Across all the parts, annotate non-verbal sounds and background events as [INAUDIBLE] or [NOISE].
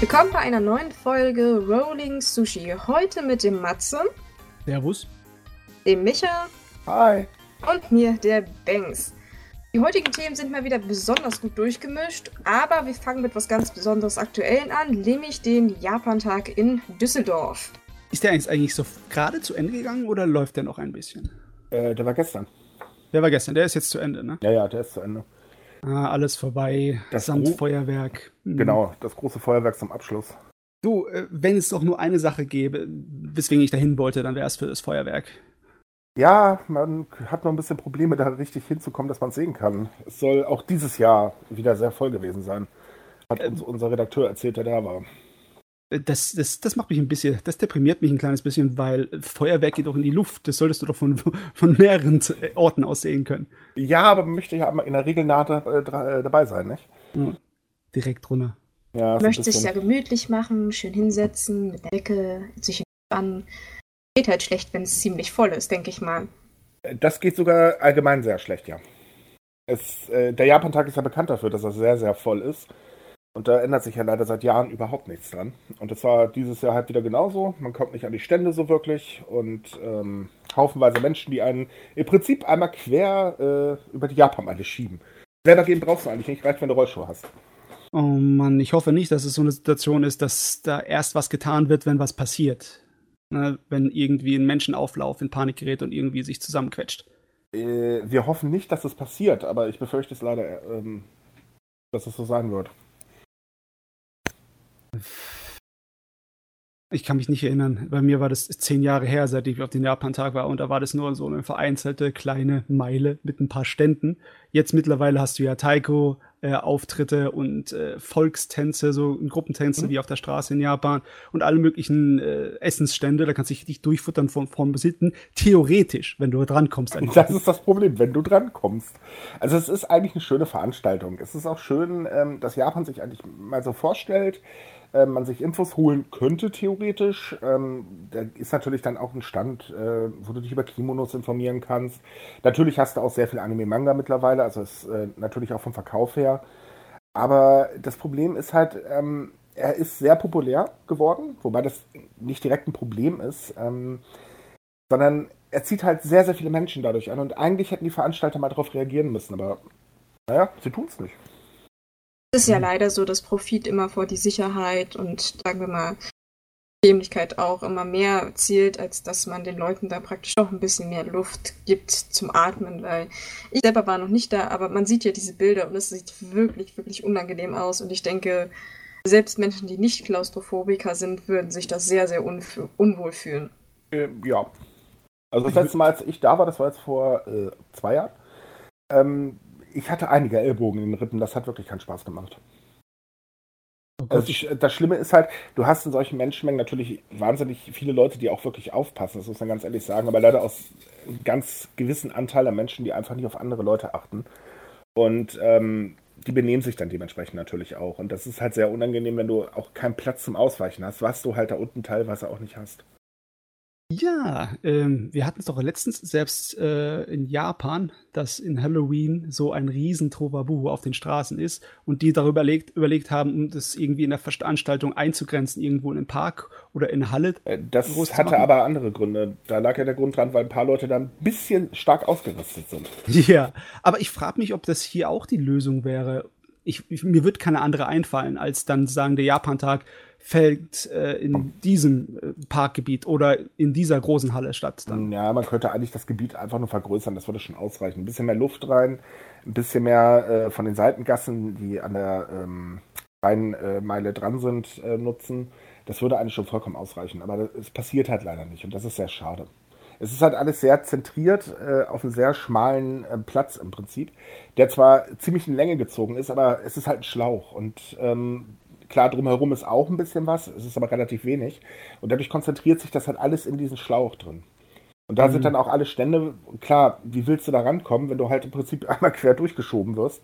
Willkommen bei einer neuen Folge Rolling Sushi. Heute mit dem Matze, Servus. dem Micha Hi. und mir, der Banks. Die heutigen Themen sind mal wieder besonders gut durchgemischt, aber wir fangen mit was ganz Besonderes Aktuellen an, nämlich den Japantag in Düsseldorf. Ist der jetzt eigentlich so gerade zu Ende gegangen oder läuft der noch ein bisschen? Äh, der war gestern. Der war gestern, der ist jetzt zu Ende, ne? Ja, ja, der ist zu Ende. Ah, alles vorbei, Das samt Gro- Feuerwerk. Hm. Genau, das große Feuerwerk zum Abschluss. Du, äh, wenn es doch nur eine Sache gäbe, weswegen ich dahin wollte, dann wäre es für das Feuerwerk. Ja, man hat noch ein bisschen Probleme, da richtig hinzukommen, dass man es sehen kann. Es soll auch dieses Jahr wieder sehr voll gewesen sein. Hat uns unser Redakteur erzählt, der da war. Äh, Das, das, das macht mich ein bisschen, das deprimiert mich ein kleines bisschen, weil Feuerwerk geht doch in die Luft. Das solltest du doch von, [LAUGHS] von mehreren äh, Orten aus sehen können. Ja, aber man möchte ja immer in der Regel nah da, äh, dabei sein, nicht? Direkt runter. Ja, möchtest es ja gemütlich machen, schön hinsetzen, mit der Decke, sich entspannen. Geht halt schlecht, wenn es ziemlich voll ist, denke ich mal. Das geht sogar allgemein sehr schlecht, ja. Es, äh, der Japantag ist ja bekannt dafür, dass er sehr, sehr voll ist. Und da ändert sich ja leider seit Jahren überhaupt nichts dran. Und das war dieses Jahr halt wieder genauso. Man kommt nicht an die Stände so wirklich. Und ähm, haufenweise Menschen, die einen im Prinzip einmal quer äh, über die Japanmeile schieben. Selber gehen brauchst du eigentlich nicht, reicht, wenn du Rollschuhe hast. Oh Mann, ich hoffe nicht, dass es so eine Situation ist, dass da erst was getan wird, wenn was passiert. Ne, wenn irgendwie ein Menschenauflauf in Panik gerät und irgendwie sich zusammenquetscht. Äh, wir hoffen nicht, dass es passiert, aber ich befürchte es leider, ähm, dass es so sein wird. Ich kann mich nicht erinnern. Bei mir war das zehn Jahre her, seit ich auf den Japan-Tag war und da war das nur so eine vereinzelte kleine Meile mit ein paar Ständen. Jetzt mittlerweile hast du ja Taiko-Auftritte und äh, Volkstänze, so Gruppentänze Mhm. wie auf der Straße in Japan und alle möglichen äh, Essensstände. Da kannst du dich richtig durchfuttern von, vom Besitten. Theoretisch, wenn du drankommst. an die Das ist das Problem, wenn du drankommst. Also es ist eigentlich eine schöne Veranstaltung. Es ist auch schön, ähm, dass Japan sich eigentlich mal so vorstellt, ähm, man sich Infos holen könnte theoretisch. Ähm, da ist natürlich dann auch ein Stand, äh, wo du dich über Kimonos informieren kannst. Natürlich hast du auch sehr viel Anime-Manga mittlerweile, also ist äh, natürlich auch vom Verkauf her. Aber das Problem ist halt, ähm, er ist sehr populär geworden, wobei das nicht direkt ein Problem ist. Ähm, sondern er zieht halt sehr, sehr viele Menschen dadurch an. Und eigentlich hätten die Veranstalter mal darauf reagieren müssen, aber naja, sie tun es nicht. Es ist ja leider so, dass Profit immer vor die Sicherheit und sagen wir mal Bequemlichkeit auch immer mehr zielt, als dass man den Leuten da praktisch auch ein bisschen mehr Luft gibt zum Atmen, weil ich selber war noch nicht da, aber man sieht ja diese Bilder und es sieht wirklich, wirklich unangenehm aus und ich denke, selbst Menschen, die nicht Klaustrophobiker sind, würden sich das sehr, sehr unwohl fühlen. Äh, ja. Also das letzte Mal, als ich da war, das war jetzt vor äh, zwei Jahren, ähm, ich hatte einige Ellbogen in den Rippen, das hat wirklich keinen Spaß gemacht. Oh Also ich, das Schlimme ist halt, du hast in solchen Menschenmengen natürlich wahnsinnig viele Leute, die auch wirklich aufpassen, das muss man ganz ehrlich sagen, aber leider aus einem ganz gewissen Anteil der Menschen, die einfach nicht auf andere Leute achten. Und ähm, die benehmen sich dann dementsprechend natürlich auch. Und das ist halt sehr unangenehm, wenn du auch keinen Platz zum Ausweichen hast, was du halt da unten teilweise auch nicht hast. Ja, ähm, wir hatten es doch letztens selbst äh, in Japan, dass in Halloween so ein riesen Trovabu auf den Straßen ist und die darüber überlegt, überlegt haben, um das irgendwie in der Veranstaltung einzugrenzen, irgendwo in einem Park oder in Halle. Äh, Das hatte aber andere Gründe. Da lag ja der Grund dran, weil ein paar Leute da ein bisschen stark ausgerüstet sind. Ja, aber ich frage mich, ob das hier auch die Lösung wäre. Ich, ich, mir wird keine andere einfallen, als dann sagen, der Japantag fällt äh, in diesem äh, Parkgebiet oder in dieser großen Halle statt. Dann. Ja, man könnte eigentlich das Gebiet einfach nur vergrößern, das würde schon ausreichen. Ein bisschen mehr Luft rein, ein bisschen mehr äh, von den Seitengassen, die an der ähm, Rheinmeile dran sind, äh, nutzen. Das würde eigentlich schon vollkommen ausreichen. Aber es passiert halt leider nicht und das ist sehr schade. Es ist halt alles sehr zentriert äh, auf einem sehr schmalen äh, Platz im Prinzip, der zwar ziemlich in Länge gezogen ist, aber es ist halt ein Schlauch. Und ähm, klar, drumherum ist auch ein bisschen was, es ist aber relativ wenig. Und dadurch konzentriert sich das halt alles in diesen Schlauch drin. Und da Mhm. sind dann auch alle Stände, klar, wie willst du da rankommen, wenn du halt im Prinzip [LAUGHS] einmal quer durchgeschoben wirst?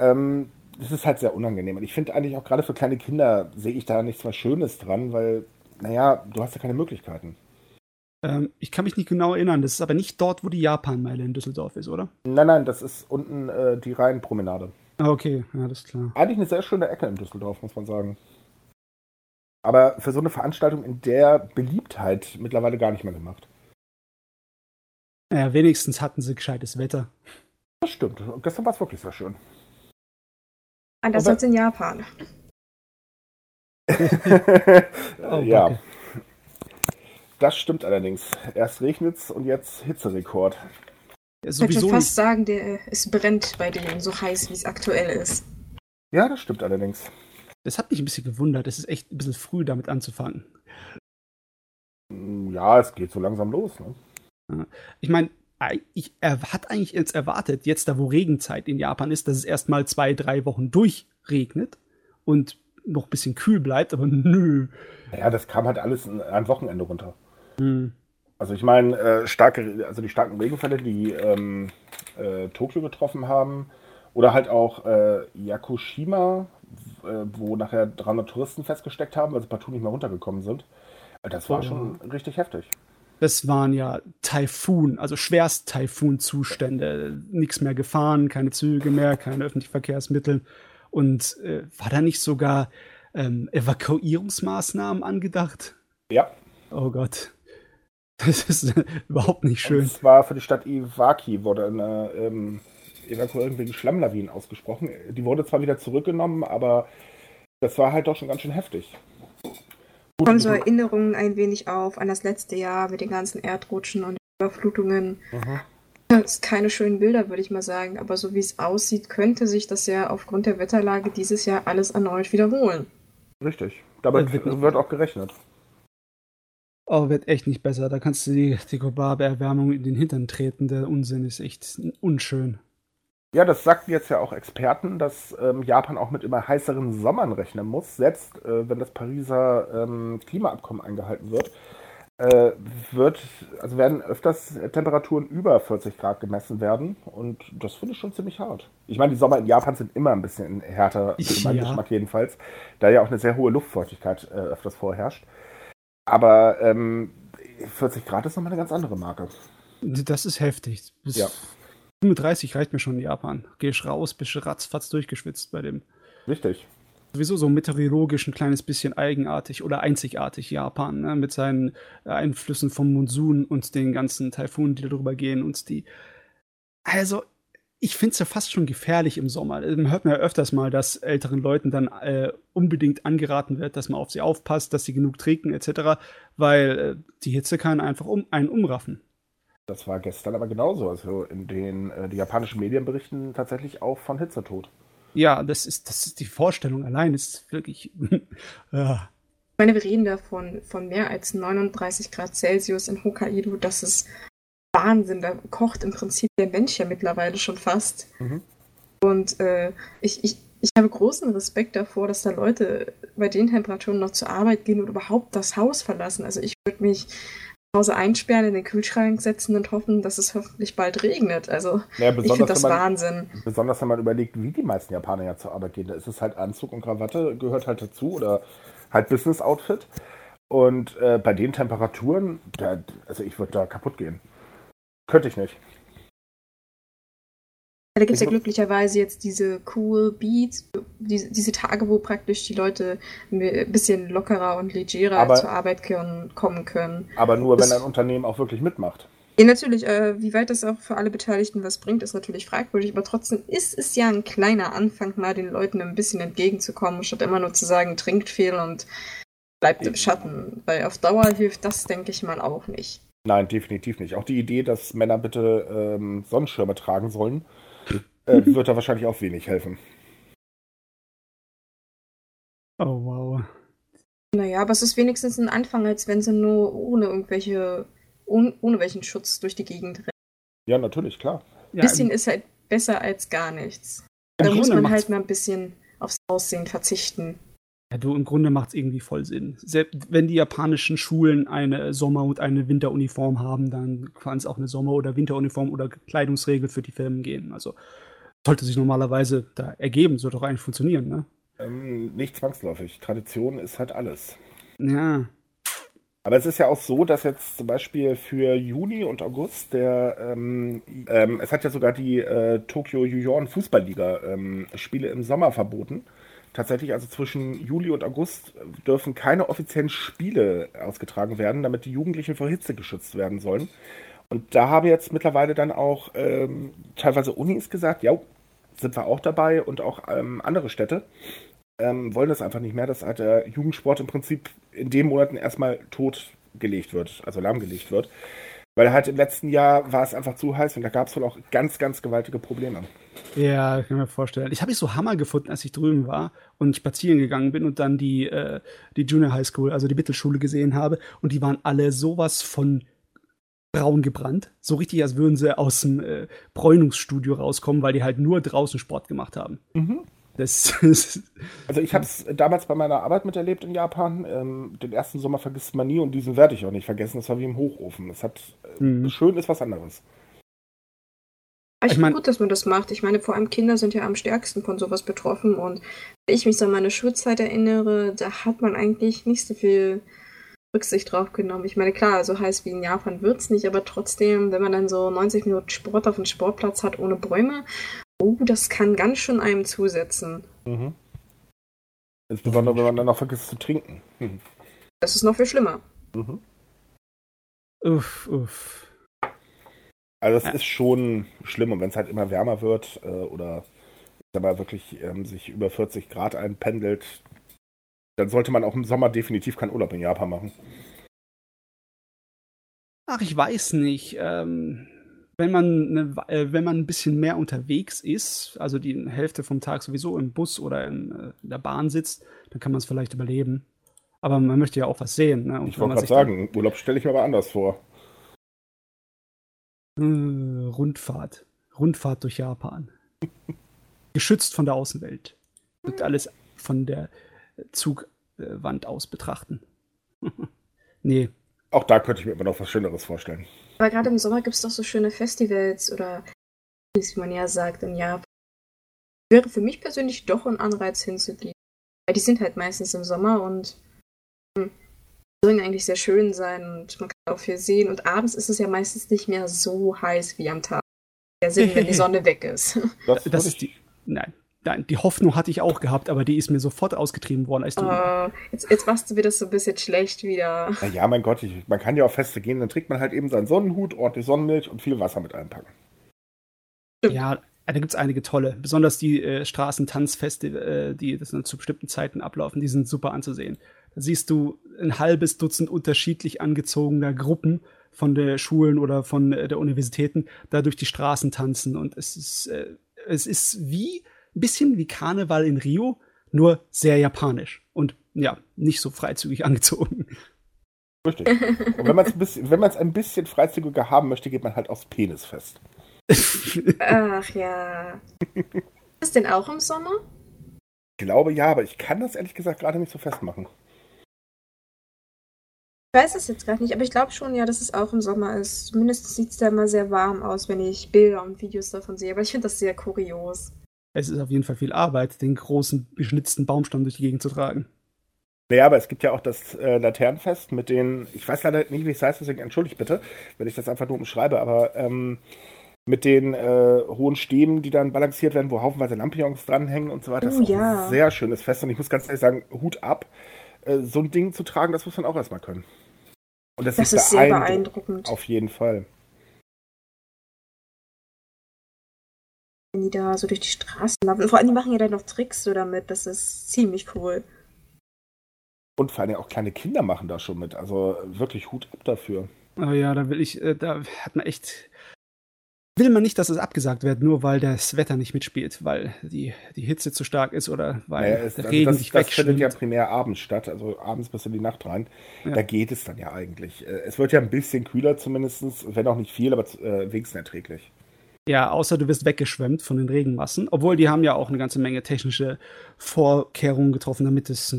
Ähm, das ist halt sehr unangenehm. Und ich finde eigentlich auch gerade für kleine Kinder sehe ich da nichts was Schönes dran, weil, naja, du hast ja keine Möglichkeiten. Ähm, ich kann mich nicht genau erinnern. Das ist aber nicht dort, wo die Japanmeile in Düsseldorf ist, oder? Nein, nein, das ist unten äh, die Rheinpromenade. Ah, okay, ja, das ist klar. Eigentlich eine sehr schöne Ecke in Düsseldorf, muss man sagen. aber für so eine Veranstaltung in der Beliebtheit mittlerweile gar nicht mehr gemacht. Naja, wenigstens hatten sie gescheites Wetter. Das stimmt. Gestern war es wirklich sehr schön. Anders Aber- als in Japan. [LAUGHS] Oh, ja. danke. Das stimmt allerdings. Erst regnet's und jetzt Hitzerekord. Ich würde fast nicht. sagen, der, es brennt bei denen so heiß, wie es aktuell ist. Ja, das stimmt allerdings. Das hat mich ein bisschen gewundert. Es ist echt ein bisschen früh, damit anzufangen. Ja, es geht so langsam los. Ne? Ich meine, ich er hat eigentlich jetzt erwartet, jetzt da wo Regenzeit in Japan ist, dass es erstmal zwei, drei Wochen durchregnet und noch ein bisschen kühl bleibt, aber [LAUGHS] nö. Ja, das kam halt alles ein Wochenende runter. Hm. Also ich meine, äh, starke, also die starken Regenfälle, die ähm, äh, Tokio getroffen haben, oder halt auch äh, Yakushima, äh, wo nachher 300 Touristen festgesteckt haben, weil sie partout nicht mehr runtergekommen sind. Äh, Das war schon richtig heftig. Das waren ja Taifun, also Schwerst-Taifun-Zustände. Nichts mehr gefahren, keine Züge mehr, keine öffentlichen Verkehrsmittel. Und äh, war da nicht sogar ähm, Evakuierungsmaßnahmen angedacht? Ja, Oh Gott. [LAUGHS] Das ist äh, überhaupt nicht schön. und zwar für die Stadt Iwaki wurde eine ähm, Evakuierung wegen Schlammlawinen ausgesprochen. Die wurde zwar wieder zurückgenommen, aber das war halt doch schon ganz schön heftig. Gut, Kommen so Erinnerungen ein wenig auf an das letzte Jahr mit den ganzen Erdrutschen und Überflutungen. Mhm. Das sind keine schönen Bilder, würde ich mal sagen. Aber so wie es aussieht, könnte sich das ja aufgrund der Wetterlage dieses Jahr alles erneut wiederholen. Richtig. Wird nicht- wird auch gerechnet. Oh, wird echt nicht besser. Da kannst du die, die globale Erwärmung in den Hintern treten. Der Unsinn ist echt unschön. Ja, das sagten jetzt ja auch Experten, dass ähm, Japan auch mit immer heißeren Sommern rechnen muss, selbst äh, wenn das Pariser ähm, Klimaabkommen eingehalten wird. Äh, wird, also werden öfters Temperaturen über 40 Grad gemessen werden und das finde ich schon ziemlich hart. Ich meine, die Sommer in Japan sind immer ein bisschen härter, für meinen Ja. Geschmack jedenfalls, da ja auch eine sehr hohe Luftfeuchtigkeit äh, öfters vorherrscht. Aber ähm, 40 Grad ist nochmal eine ganz andere Marke. Das ist heftig. Bis Ja. 35 reicht mir schon in Japan. Gehst raus, bist ratzfatz durchgeschwitzt bei dem. Richtig. Sowieso so meteorologisch ein kleines bisschen eigenartig oder einzigartig Japan, ne? mit seinen Einflüssen vom Monsun und den ganzen Taifunen, die darüber gehen und die. Also, ich finde es ja fast schon gefährlich im Sommer. Man hört man ja öfters mal, dass älteren Leuten dann äh, unbedingt angeraten wird, dass man auf sie aufpasst, dass sie genug trinken etc., weil äh, die Hitze kann einfach um, einen umraffen. Das war gestern aber genauso. Also in den äh, die japanischen Medien berichten tatsächlich auch von Hitzetod. Ja, das ist, das ist die Vorstellung allein, ist wirklich. [LAUGHS] ja. Ich meine, wir reden da von, von mehr als 39 Grad Celsius in Hokkaido. Das ist Wahnsinn. Da kocht im Prinzip der Mensch ja mittlerweile schon fast. Mhm. Und äh, ich, ich, ich habe großen Respekt davor, dass da Leute bei den Temperaturen noch zur Arbeit gehen und überhaupt das Haus verlassen. Also ich würde mich zu Hause einsperren, in den Kühlschrank setzen und hoffen, dass es hoffentlich bald regnet. Also Ja, ich finde das man, Wahnsinn. besonders wenn man überlegt, wie die meisten Japaner ja zur Arbeit gehen. Da ist es halt Anzug und Krawatte, gehört halt dazu oder halt Business-Outfit. Und äh, bei den Temperaturen, da, also ich würde da kaputt gehen. Könnte ich nicht. Da gibt es ja Ich- glücklicherweise jetzt diese cool Beats, diese, diese Tage, wo praktisch die Leute ein bisschen lockerer und legerer Aber- zur Arbeit können, kommen können. Aber nur, wenn Das- ein Unternehmen auch wirklich mitmacht. Ja, natürlich, äh, wie weit das auch für alle Beteiligten was bringt, ist natürlich fragwürdig, aber trotzdem ist es ja ein kleiner Anfang, mal den Leuten ein bisschen entgegenzukommen, statt immer nur zu sagen, trinkt viel und bleibt im Schatten. Weil auf Dauer hilft das, denke ich mal, auch nicht. Nein, definitiv nicht. Auch die Idee, dass Männer bitte ähm, Sonnenschirme tragen sollen, äh, wird da wahrscheinlich auch wenig helfen. Oh, wow. Naja, aber es ist wenigstens ein Anfang, als wenn sie nur ohne irgendwelche, ohne, ohne welchen Schutz durch die Gegend rennen. Ja, natürlich, klar. Ja, Ein bisschen im, ist halt besser als gar nichts. Da muss man halt mal ein bisschen aufs Aussehen verzichten. Ja, du, im Grunde macht es irgendwie voll Sinn. Selbst wenn die japanischen Schulen eine Sommer- und eine Winteruniform haben, dann kann es auch eine Sommer- oder Winteruniform oder Kleidungsregel für die Firmen geben. Also sollte sich normalerweise da ergeben, sollte doch eigentlich funktionieren, ne? Ähm, nicht zwangsläufig. Tradition ist halt alles. Ja. Aber es ist ja auch so, dass jetzt zum Beispiel für Juni und August der, ähm, ähm, es hat ja sogar die äh, Tokyo Juyon Fußballliga ähm, Spiele im Sommer verboten. Tatsächlich, also zwischen Juli und August dürfen keine offiziellen Spiele ausgetragen werden, damit die Jugendlichen vor Hitze geschützt werden sollen. Und da habe jetzt mittlerweile dann auch ähm, teilweise Unis gesagt, ja, sind wir auch dabei und auch ähm, andere Städte ähm, wollen das einfach nicht mehr, dass halt der Jugendsport im Prinzip in den Monaten erstmal totgelegt wird, also lahmgelegt wird. Weil halt im letzten Jahr war es einfach zu heiß und da gab es wohl auch ganz, ganz gewaltige Probleme. Ja, kann ich mir vorstellen. Ich habe es so Hammer gefunden, als ich drüben war und spazieren gegangen bin und dann die, äh, die Junior High School, also die Mittelschule gesehen habe. Und die waren alle sowas von braun gebrannt. So richtig, als würden sie aus dem äh, Bräunungsstudio rauskommen, weil die halt nur draußen Sport gemacht haben. Mhm. Das, [LAUGHS] also ich habe es damals bei meiner Arbeit miterlebt in Japan. Ähm, den ersten Sommer vergisst man nie und diesen werde ich auch nicht vergessen. Das war wie im Hochofen. Das hat äh, mhm. schön ist was anderes. Ich, ich finde gut, dass man das macht. Ich meine, vor allem Kinder sind ja am stärksten von sowas betroffen. Und wenn ich mich so an meine Schulzeit erinnere, da hat man eigentlich nicht so viel Rücksicht drauf genommen. Ich meine, klar, so heiß wie in Japan wird es nicht, aber trotzdem, wenn man dann so 90 Minuten Sport auf dem Sportplatz hat ohne Bäume, oh, das kann ganz schön einem zusetzen. Mhm. Insbesondere, wenn man dann noch vergisst zu trinken. Mhm. Das ist noch viel schlimmer. Mhm. Uff, uff. Also es ja. ist schon schlimm und wenn es halt immer wärmer wird äh, oder aber wirklich ähm, sich über 40 Grad einpendelt, dann sollte man auch im Sommer definitiv keinen Urlaub in Japan machen. Ach, ich weiß nicht. Ähm, wenn, man ne, äh, wenn man ein bisschen mehr unterwegs ist, also die Hälfte vom Tag sowieso im Bus oder in, äh, in der Bahn sitzt, dann kann man es vielleicht überleben. Aber man möchte ja auch was sehen. Ne? ich wollte gerade sagen, Urlaub stelle ich mir aber anders vor. Äh, Rundfahrt. Rundfahrt durch Japan. [LAUGHS] Geschützt von der Außenwelt. Und alles von der Zugwand aus betrachten. [LAUGHS] nee. Auch da könnte ich mir immer noch was Schöneres vorstellen. Aber gerade im Sommer gibt es doch so schöne Festivals oder wie man ja sagt in Japan. Wäre für mich persönlich doch ein Anreiz hinzugehen. Weil die sind halt meistens im Sommer und hm, sollen eigentlich sehr schön sein und man kann auch viel sehen. Und abends ist es ja meistens nicht mehr so heiß wie am Tag. Der Sinn, wenn die [LAUGHS] Sonne weg ist. Das, das ist die. Nein, Nein, die Hoffnung hatte ich auch gehabt, aber die ist mir sofort ausgetrieben worden, als du. Uh, jetzt, jetzt machst du mir das so ein bisschen schlecht wieder. Na ja, mein Gott, ich, man kann ja auf Feste gehen, dann trägt man halt eben seinen Sonnenhut, ordentlich Sonnenmilch und viel Wasser mit einpacken. Ja, da gibt es einige tolle. Besonders die äh, Straßentanzfeste, äh, die das zu bestimmten Zeiten ablaufen, die sind super anzusehen. Da siehst du ein halbes Dutzend unterschiedlich angezogener Gruppen von der Schulen oder von äh, der Universitäten da durch die Straßen tanzen. Und es ist, äh, es ist wie ein bisschen wie Karneval in Rio, nur sehr japanisch und ja, nicht so freizügig [LAUGHS] angezogen. Richtig. Und wenn man es ein, ein bisschen freizügiger haben möchte, geht man halt aufs Penis fest. [LAUGHS] Ach ja. Ist das denn auch im Sommer? Ich glaube ja, aber ich kann das ehrlich gesagt gerade nicht so festmachen. Ich weiß es jetzt gerade nicht, aber ich glaube schon, ja, dass es auch im Sommer ist. Zumindest sieht es da immer sehr warm aus, wenn ich Bilder und Videos davon sehe. Aber ich finde das sehr kurios. Es ist auf jeden Fall viel Arbeit, den großen geschnitzten Baumstamm durch die Gegend zu tragen. Naja, aber es gibt ja auch das äh, Laternenfest mit den, ich weiß leider nicht, wie es heißt, deswegen entschuldigt bitte, wenn ich das einfach nur umschreibe, aber ähm, mit den äh, hohen Stäben, die dann balanciert werden, wo haufenweise Lampions dranhängen und so weiter. Oh, das ist ja. ein sehr schönes Fest und ich muss ganz ehrlich sagen, Hut ab. Äh, so ein Ding zu tragen, das muss man auch erstmal können. Und das, das ist sehr beeindruckend. Auf jeden Fall. Die da so durch die Straßen laufen. Vor allem, die machen ja dann noch Tricks so damit. Das ist ziemlich cool. Und vor allem auch kleine Kinder machen da schon mit. Also wirklich Hut ab dafür. Oh ja, da will ich, äh, da hat man echt. Will man nicht, dass es abgesagt wird, nur weil das Wetter nicht mitspielt, weil die, die Hitze zu stark ist oder weil naja, es, der also Regen das, sich Das findet ja primär abends statt, also abends bis in die Nacht rein. Ja. Da geht es dann ja eigentlich. Äh, es wird ja ein bisschen kühler zumindest, wenn auch nicht viel, aber äh, wenigstens erträglich. Ja, außer du wirst weggeschwemmt von den Regenmassen. Obwohl die haben ja auch eine ganze Menge technische Vorkehrungen getroffen, damit es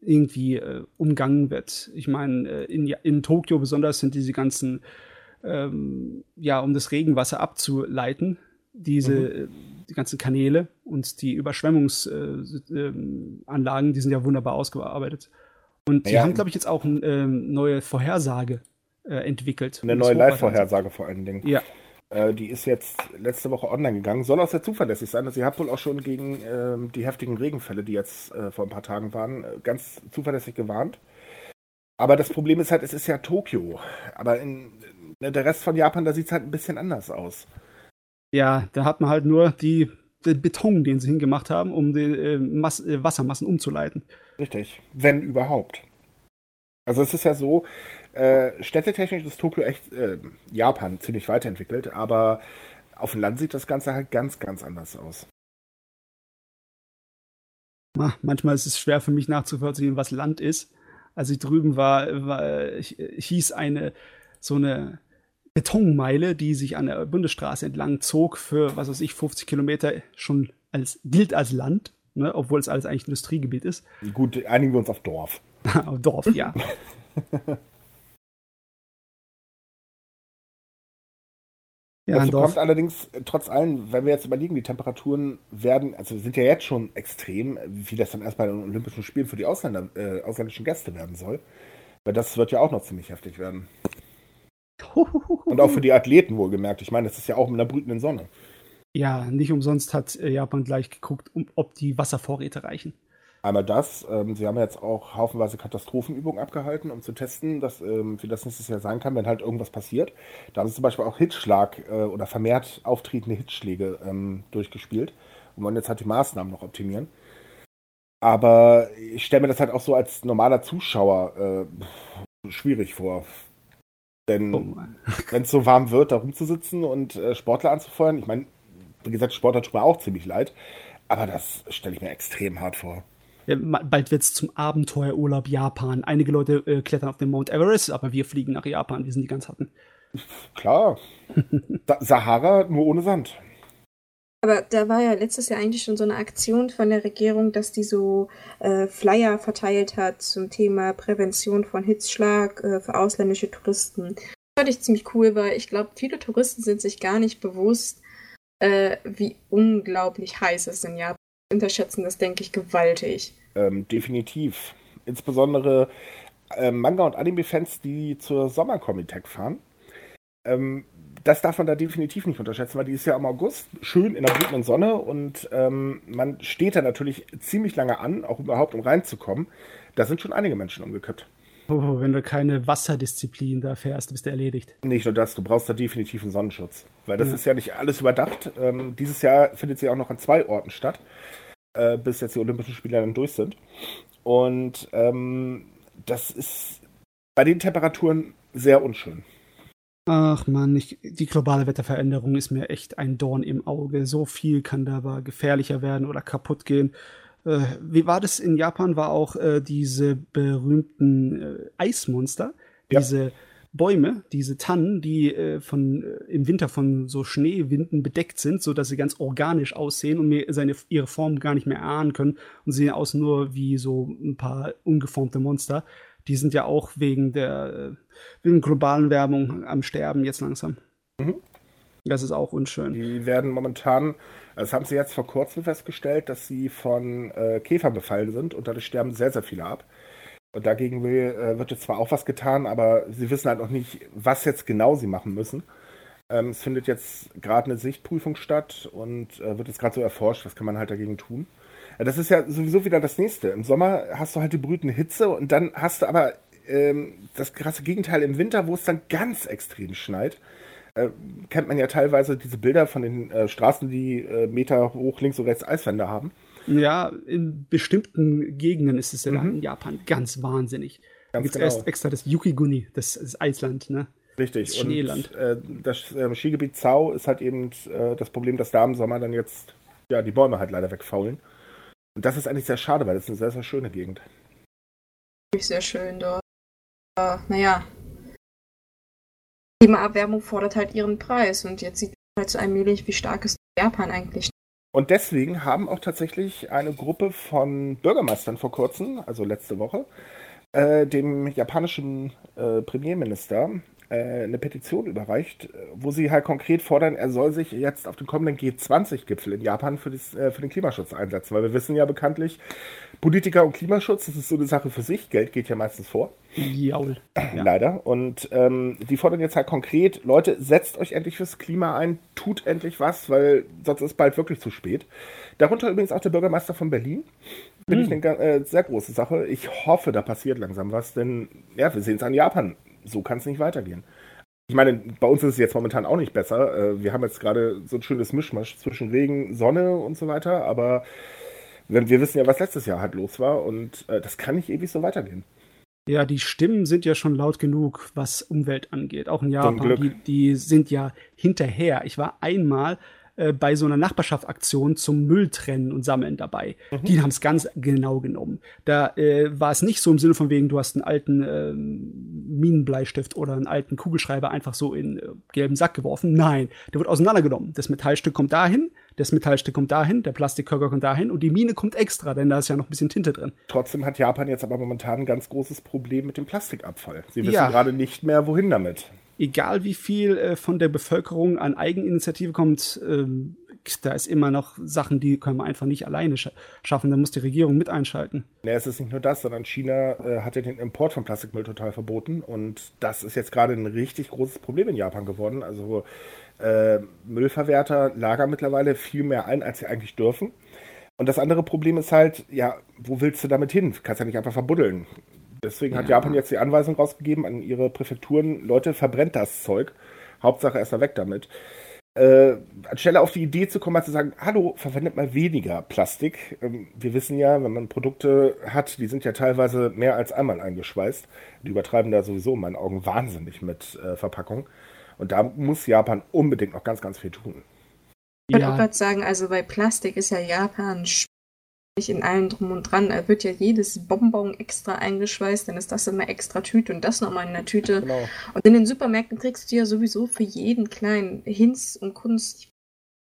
irgendwie äh, umgangen wird. Ich meine, äh, in, in Tokio besonders sind diese ganzen, ähm, ja, um das Regenwasser abzuleiten, diese mhm. Äh, die ganzen Kanäle und die Überschwemmungsanlagen, äh, ähm, die sind ja wunderbar ausgearbeitet. Und die ja, haben, glaube ich, jetzt auch eine ähm, neue Vorhersage äh, entwickelt. Eine neue Live-Vorhersage vor allen Dingen. Ja. Äh, die ist jetzt letzte Woche online gegangen. Soll auch sehr zuverlässig sein. Also ihr habt wohl auch schon gegen ähm, die heftigen Regenfälle, die jetzt äh, vor ein paar Tagen waren, äh, ganz zuverlässig gewarnt. Aber das Problem ist halt, es ist ja Tokio. Aber in, in der Rest von Japan, da sieht es halt ein bisschen anders aus. Ja, da hat man halt nur die, den Beton, den sie hingemacht haben, um die äh, Mas äh, Wassermassen umzuleiten. Richtig, wenn überhaupt. Also es ist ja so, äh, städtetechnisch ist Tokio echt äh, Japan ziemlich weiterentwickelt, aber auf dem Land sieht das Ganze halt ganz, ganz anders aus. manchmal ist es schwer für mich nachzuvollziehen, was Land ist. Als ich drüben war, war hieß eine so eine Betonmeile, die sich an der Bundesstraße entlang zog, für, was weiß ich, 50 Kilometer schon als, gilt als Land, ne, obwohl es alles eigentlich Industriegebiet ist. Gut, einigen wir uns auf Dorf. [LAUGHS] Dorf, ja. [LAUGHS] Dazu kommt allerdings äh, trotz allem, wenn wir jetzt überlegen, die Temperaturen werden, also sind ja jetzt schon extrem, wie das dann erst bei den Olympischen Spielen für die Ausländer, äh, ausländischen Gäste werden soll. Weil das wird ja auch noch ziemlich heftig werden. [LAUGHS] Und auch für die Athleten wohlgemerkt. Ich meine, das ist ja auch mit einer brütenden Sonne. Ja, nicht umsonst hat äh, Japan gleich geguckt, ob die Wasservorräte reichen. Einmal das, ähm, sie haben jetzt auch haufenweise Katastrophenübungen abgehalten, um zu testen, dass, ähm, wie das nächstes Jahr sein kann, wenn halt irgendwas passiert. Da haben sie zum Beispiel auch Hitzschlag äh, oder vermehrt auftretende Hitzschläge ähm, durchgespielt und wollen jetzt halt die Maßnahmen noch optimieren. Aber ich stelle mir das halt auch so als normaler Zuschauer äh, schwierig vor. Denn oh wenn es so warm wird, da rumzusitzen und äh, Sportler anzufeuern, ich meine, wie gesagt, Sportler tut mir auch ziemlich leid, aber das stelle ich mir extrem hart vor. Bald wird es zum Abenteuerurlaub Japan. Einige Leute äh, klettern auf den Mount Everest, aber wir fliegen nach Japan. Wir sind die ganz hatten. Klar. [LAUGHS] Sahara nur ohne Sand. Aber da war ja letztes Jahr eigentlich schon so eine Aktion von der Regierung, dass die so äh, Flyer verteilt hat zum Thema Prävention von Hitzschlag äh, für ausländische Touristen. Das fand ich ziemlich cool, weil ich glaube, viele Touristen sind sich gar nicht bewusst, äh, wie unglaublich heiß es in Japan ist. Unterschätzen das, denke ich, gewaltig. Ähm, definitiv. Insbesondere äh, Manga- und Anime-Fans, die zur Sommercomic fahren. Ähm, das darf man da definitiv nicht unterschätzen, weil die ist ja im August schön in der brütenden Sonne und ähm, man steht da natürlich ziemlich lange an, auch überhaupt um reinzukommen. Da sind schon einige Menschen umgekippt. Oh, wenn du keine Wasserdisziplin da fährst, bist du erledigt. Nicht nur das, du brauchst da definitiv einen Sonnenschutz. Weil das ja. ist ja nicht alles überdacht. Ähm, dieses Jahr findet sie auch noch an zwei Orten statt, äh, bis jetzt die Olympischen Spiele dann durch sind. Und ähm, das ist bei den Temperaturen sehr unschön. Ach man, die globale Wetterveränderung ist mir echt ein Dorn im Auge. So viel kann da aber gefährlicher werden oder kaputt gehen. Äh, wie war das in Japan? War auch äh, diese berühmten äh, Eismonster, ja. diese Bäume, diese Tannen, die äh, von, äh, im Winter von so Schneewinden bedeckt sind, so dass sie ganz organisch aussehen und mir seine, ihre Form gar nicht mehr erahnen können und sehen aus nur wie so ein paar ungeformte Monster die sind ja auch wegen der wegen globalen Werbung am Sterben jetzt langsam. Mhm. Das ist auch unschön. Die werden momentan, das haben sie jetzt vor kurzem festgestellt, dass sie von äh, Käfern befallen sind und dadurch sterben sehr, sehr viele ab. Und dagegen will, äh, wird jetzt zwar auch was getan, aber sie wissen halt noch nicht, was jetzt genau sie machen müssen. Ähm, es findet jetzt gerade eine Sichtprüfung statt und äh, wird jetzt gerade so erforscht, was kann man halt dagegen tun. Das ist ja sowieso wieder das nächste. Im Sommer hast du halt die brütende Hitze und dann hast du aber ähm, das krasse Gegenteil im Winter, wo es dann ganz extrem schneit. Äh, kennt man ja teilweise diese Bilder von den äh, Straßen, die äh, Meter hoch links und rechts Eiswände haben. Ja, in bestimmten Gegenden ist es ja mhm. in Japan ganz wahnsinnig. Ganz da gibt es genau. extra das Yukiguni, das, das Eisland, ne? Richtig. Das Schneeland. Und, äh, das äh, Skigebiet Zau ist halt eben äh, das Problem, dass da im Sommer dann jetzt ja, die Bäume halt leider wegfaulen. Und das ist eigentlich sehr schade, weil das ist eine sehr, sehr schöne Gegend. Sehr schön dort. Äh, naja. Klimaerwärmung fordert halt ihren Preis und jetzt sieht man halt so allmählich, wie stark ist Japan eigentlich. Und deswegen haben auch tatsächlich eine Gruppe von Bürgermeistern vor kurzem, also letzte Woche, äh, dem japanischen äh, Premierminister eine Petition überreicht, wo sie halt konkret fordern, er soll sich jetzt auf den kommenden G20-Gipfel in Japan für, das, äh, für den Klimaschutz einsetzen. Weil wir wissen ja bekanntlich, Politiker und Klimaschutz, das ist so eine Sache für sich. Geld geht ja meistens vor. Jaul. [CLEARS THROAT] Ja. Leider. Und ähm, die fordern jetzt halt konkret, Leute, setzt euch endlich fürs Klima ein, tut endlich was, weil sonst ist bald wirklich zu spät. Darunter übrigens auch der Bürgermeister von Berlin. Finde mhm. ich eine äh, sehr große Sache. Ich hoffe, da passiert langsam was, denn ja, wir sehen es an Japan so kann es nicht weitergehen. Ich meine, bei uns ist es jetzt momentan auch nicht besser. Äh, wir haben jetzt gerade so ein schönes Mischmasch zwischen Regen, Sonne und so weiter, aber wir wissen ja, was letztes Jahr halt los war und äh, das kann nicht ewig so weitergehen. Ja, die Stimmen sind ja schon laut genug, was Umwelt angeht. Auch in Japan, die, die sind ja hinterher. Ich war einmal äh, bei so einer Nachbarschaftsaktion zum Mülltrennen und Sammeln dabei. Mhm. Die haben es ganz genau genommen. Da äh, war es nicht so im Sinne von wegen, du hast einen alten äh, Minenbleistift oder einen alten Kugelschreiber einfach so in äh, gelben Sack geworfen. Nein, der wird auseinandergenommen. Das Metallstück kommt dahin, das Metallstück kommt dahin, der Plastikkörper kommt dahin und die Mine kommt extra, denn da ist ja noch ein bisschen Tinte drin. Trotzdem hat Japan jetzt aber momentan ein ganz großes Problem mit dem Plastikabfall. Sie wissen ja. gerade nicht mehr, wohin damit egal wie viel äh, von der Bevölkerung an Eigeninitiative kommt, ähm, da ist immer noch Sachen, die können wir einfach nicht alleine sch schaffen. Da muss die Regierung mit einschalten. Ja, es ist nicht nur das, sondern China äh, hat ja den Import von Plastikmüll total verboten. Und das ist jetzt gerade ein richtig großes Problem in Japan geworden. Also äh, Müllverwerter lagern mittlerweile viel mehr ein, als sie eigentlich dürfen. Und das andere Problem ist halt, ja, wo willst du damit hin? Kannst ja nicht einfach verbuddeln. Deswegen ja. hat Japan jetzt die Anweisung rausgegeben an ihre Präfekturen, Leute, verbrennt das Zeug. Hauptsache erstmal weg damit. Äh, anstelle auf die Idee zu kommen, mal zu sagen, hallo, verwendet mal weniger Plastik. Ähm, wir wissen ja, wenn man Produkte hat, die sind ja teilweise mehr als einmal eingeschweißt. Die übertreiben da sowieso in meinen Augen wahnsinnig mit äh, Verpackung. Und da muss Japan unbedingt noch ganz, ganz viel tun. Ich würde ja. auch gerade sagen, also bei Plastik ist ja Japan in allen drum und dran. Da wird ja jedes Bonbon extra eingeschweißt, dann ist das immer extra Tüte und das nochmal in der Tüte. Genau. Und in den Supermärkten kriegst du ja sowieso für jeden kleinen Hinz und Kunst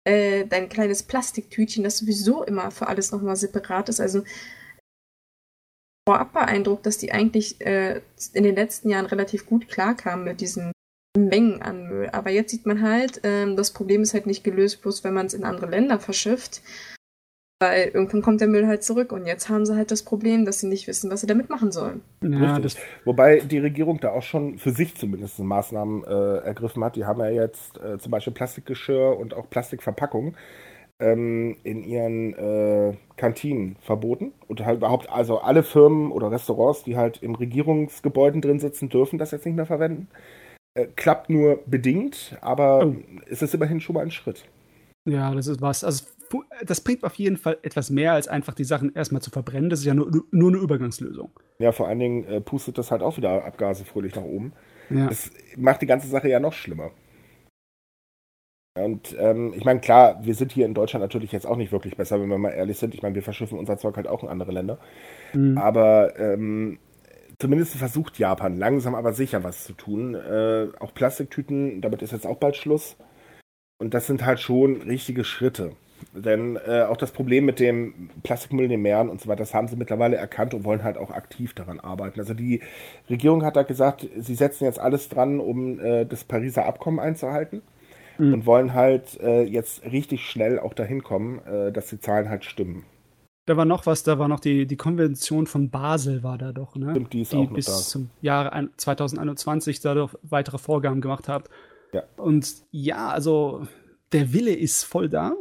äh, dein kleines Plastiktütchen, das sowieso immer für alles nochmal separat ist. Also vorab beeindruckt, dass die eigentlich äh, in den letzten Jahren relativ gut klarkamen mit diesen Mengen an Müll. Aber jetzt sieht man halt, äh, das Problem ist halt nicht gelöst, bloß wenn man es in andere Länder verschifft. Weil irgendwann kommt der Müll halt zurück und jetzt haben sie halt das Problem, dass sie nicht wissen, was sie damit machen sollen. Ja, Wobei die Regierung da auch schon für sich zumindest Maßnahmen äh, ergriffen hat. Die haben ja jetzt äh, zum Beispiel Plastikgeschirr und auch Plastikverpackungen ähm, in ihren äh, Kantinen verboten. Und halt überhaupt, also alle Firmen oder Restaurants, die halt im Regierungsgebäuden drin sitzen, dürfen das jetzt nicht mehr verwenden. Äh, klappt nur bedingt, aber oh. es ist immerhin schon mal ein Schritt. Ja, das ist was. Also das bringt auf jeden Fall etwas mehr, als einfach die Sachen erstmal zu verbrennen. Das ist ja nur, nur eine Übergangslösung. Ja, vor allen Dingen äh, pustet das halt auch wieder Abgase fröhlich nach oben. Ja. Das macht die ganze Sache ja noch schlimmer. Und ähm, ich meine, klar, wir sind hier in Deutschland natürlich jetzt auch nicht wirklich besser, wenn wir mal ehrlich sind. Ich meine, wir verschiffen unser Zeug halt auch in andere Länder. Mhm. Aber ähm, zumindest versucht Japan langsam aber sicher was zu tun. Äh, auch Plastiktüten, damit ist jetzt auch bald Schluss. Und das sind halt schon richtige Schritte. Denn äh, auch das Problem mit dem Plastikmüll in den Meeren und so weiter, das haben sie mittlerweile erkannt und wollen halt auch aktiv daran arbeiten. Also die Regierung hat da gesagt, sie setzen jetzt alles dran, um äh, das Pariser Abkommen einzuhalten mhm. und wollen halt äh, jetzt richtig schnell auch dahin kommen, äh, dass die Zahlen halt stimmen. Da war noch was, da war noch die, die Konvention von Basel, war da doch, ne? Stimmt, die ist die auch bis da. zum Jahre 2021 dadurch weitere Vorgaben gemacht hat. Ja. Und ja, also der Wille ist voll da.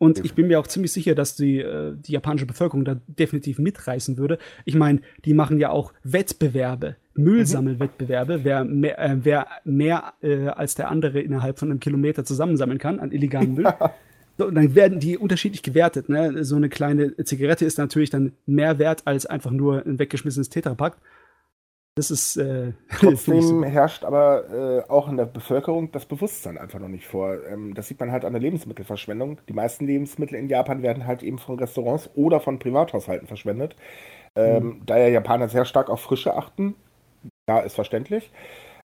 Und ich bin mir auch ziemlich sicher, dass die, äh, die japanische Bevölkerung da definitiv mitreißen würde. Ich meine, die machen ja auch Wettbewerbe, Müllsammelwettbewerbe, mhm. wer mehr, äh, wer mehr äh, als der andere innerhalb von einem Kilometer zusammensammeln kann an illegalen Müll. So, und dann werden die unterschiedlich gewertet. Ne? So eine kleine Zigarette ist natürlich dann mehr wert als einfach nur ein weggeschmissenes Tetrapack. Das ist. Äh, [LAUGHS] Trotzdem so. herrscht aber äh, auch in der Bevölkerung das Bewusstsein einfach noch nicht vor. Ähm, das sieht man halt an der Lebensmittelverschwendung. Die meisten Lebensmittel in Japan werden halt eben von Restaurants oder von Privathaushalten verschwendet. Ähm, mhm. Da ja Japaner sehr stark auf Frische achten, da ist verständlich,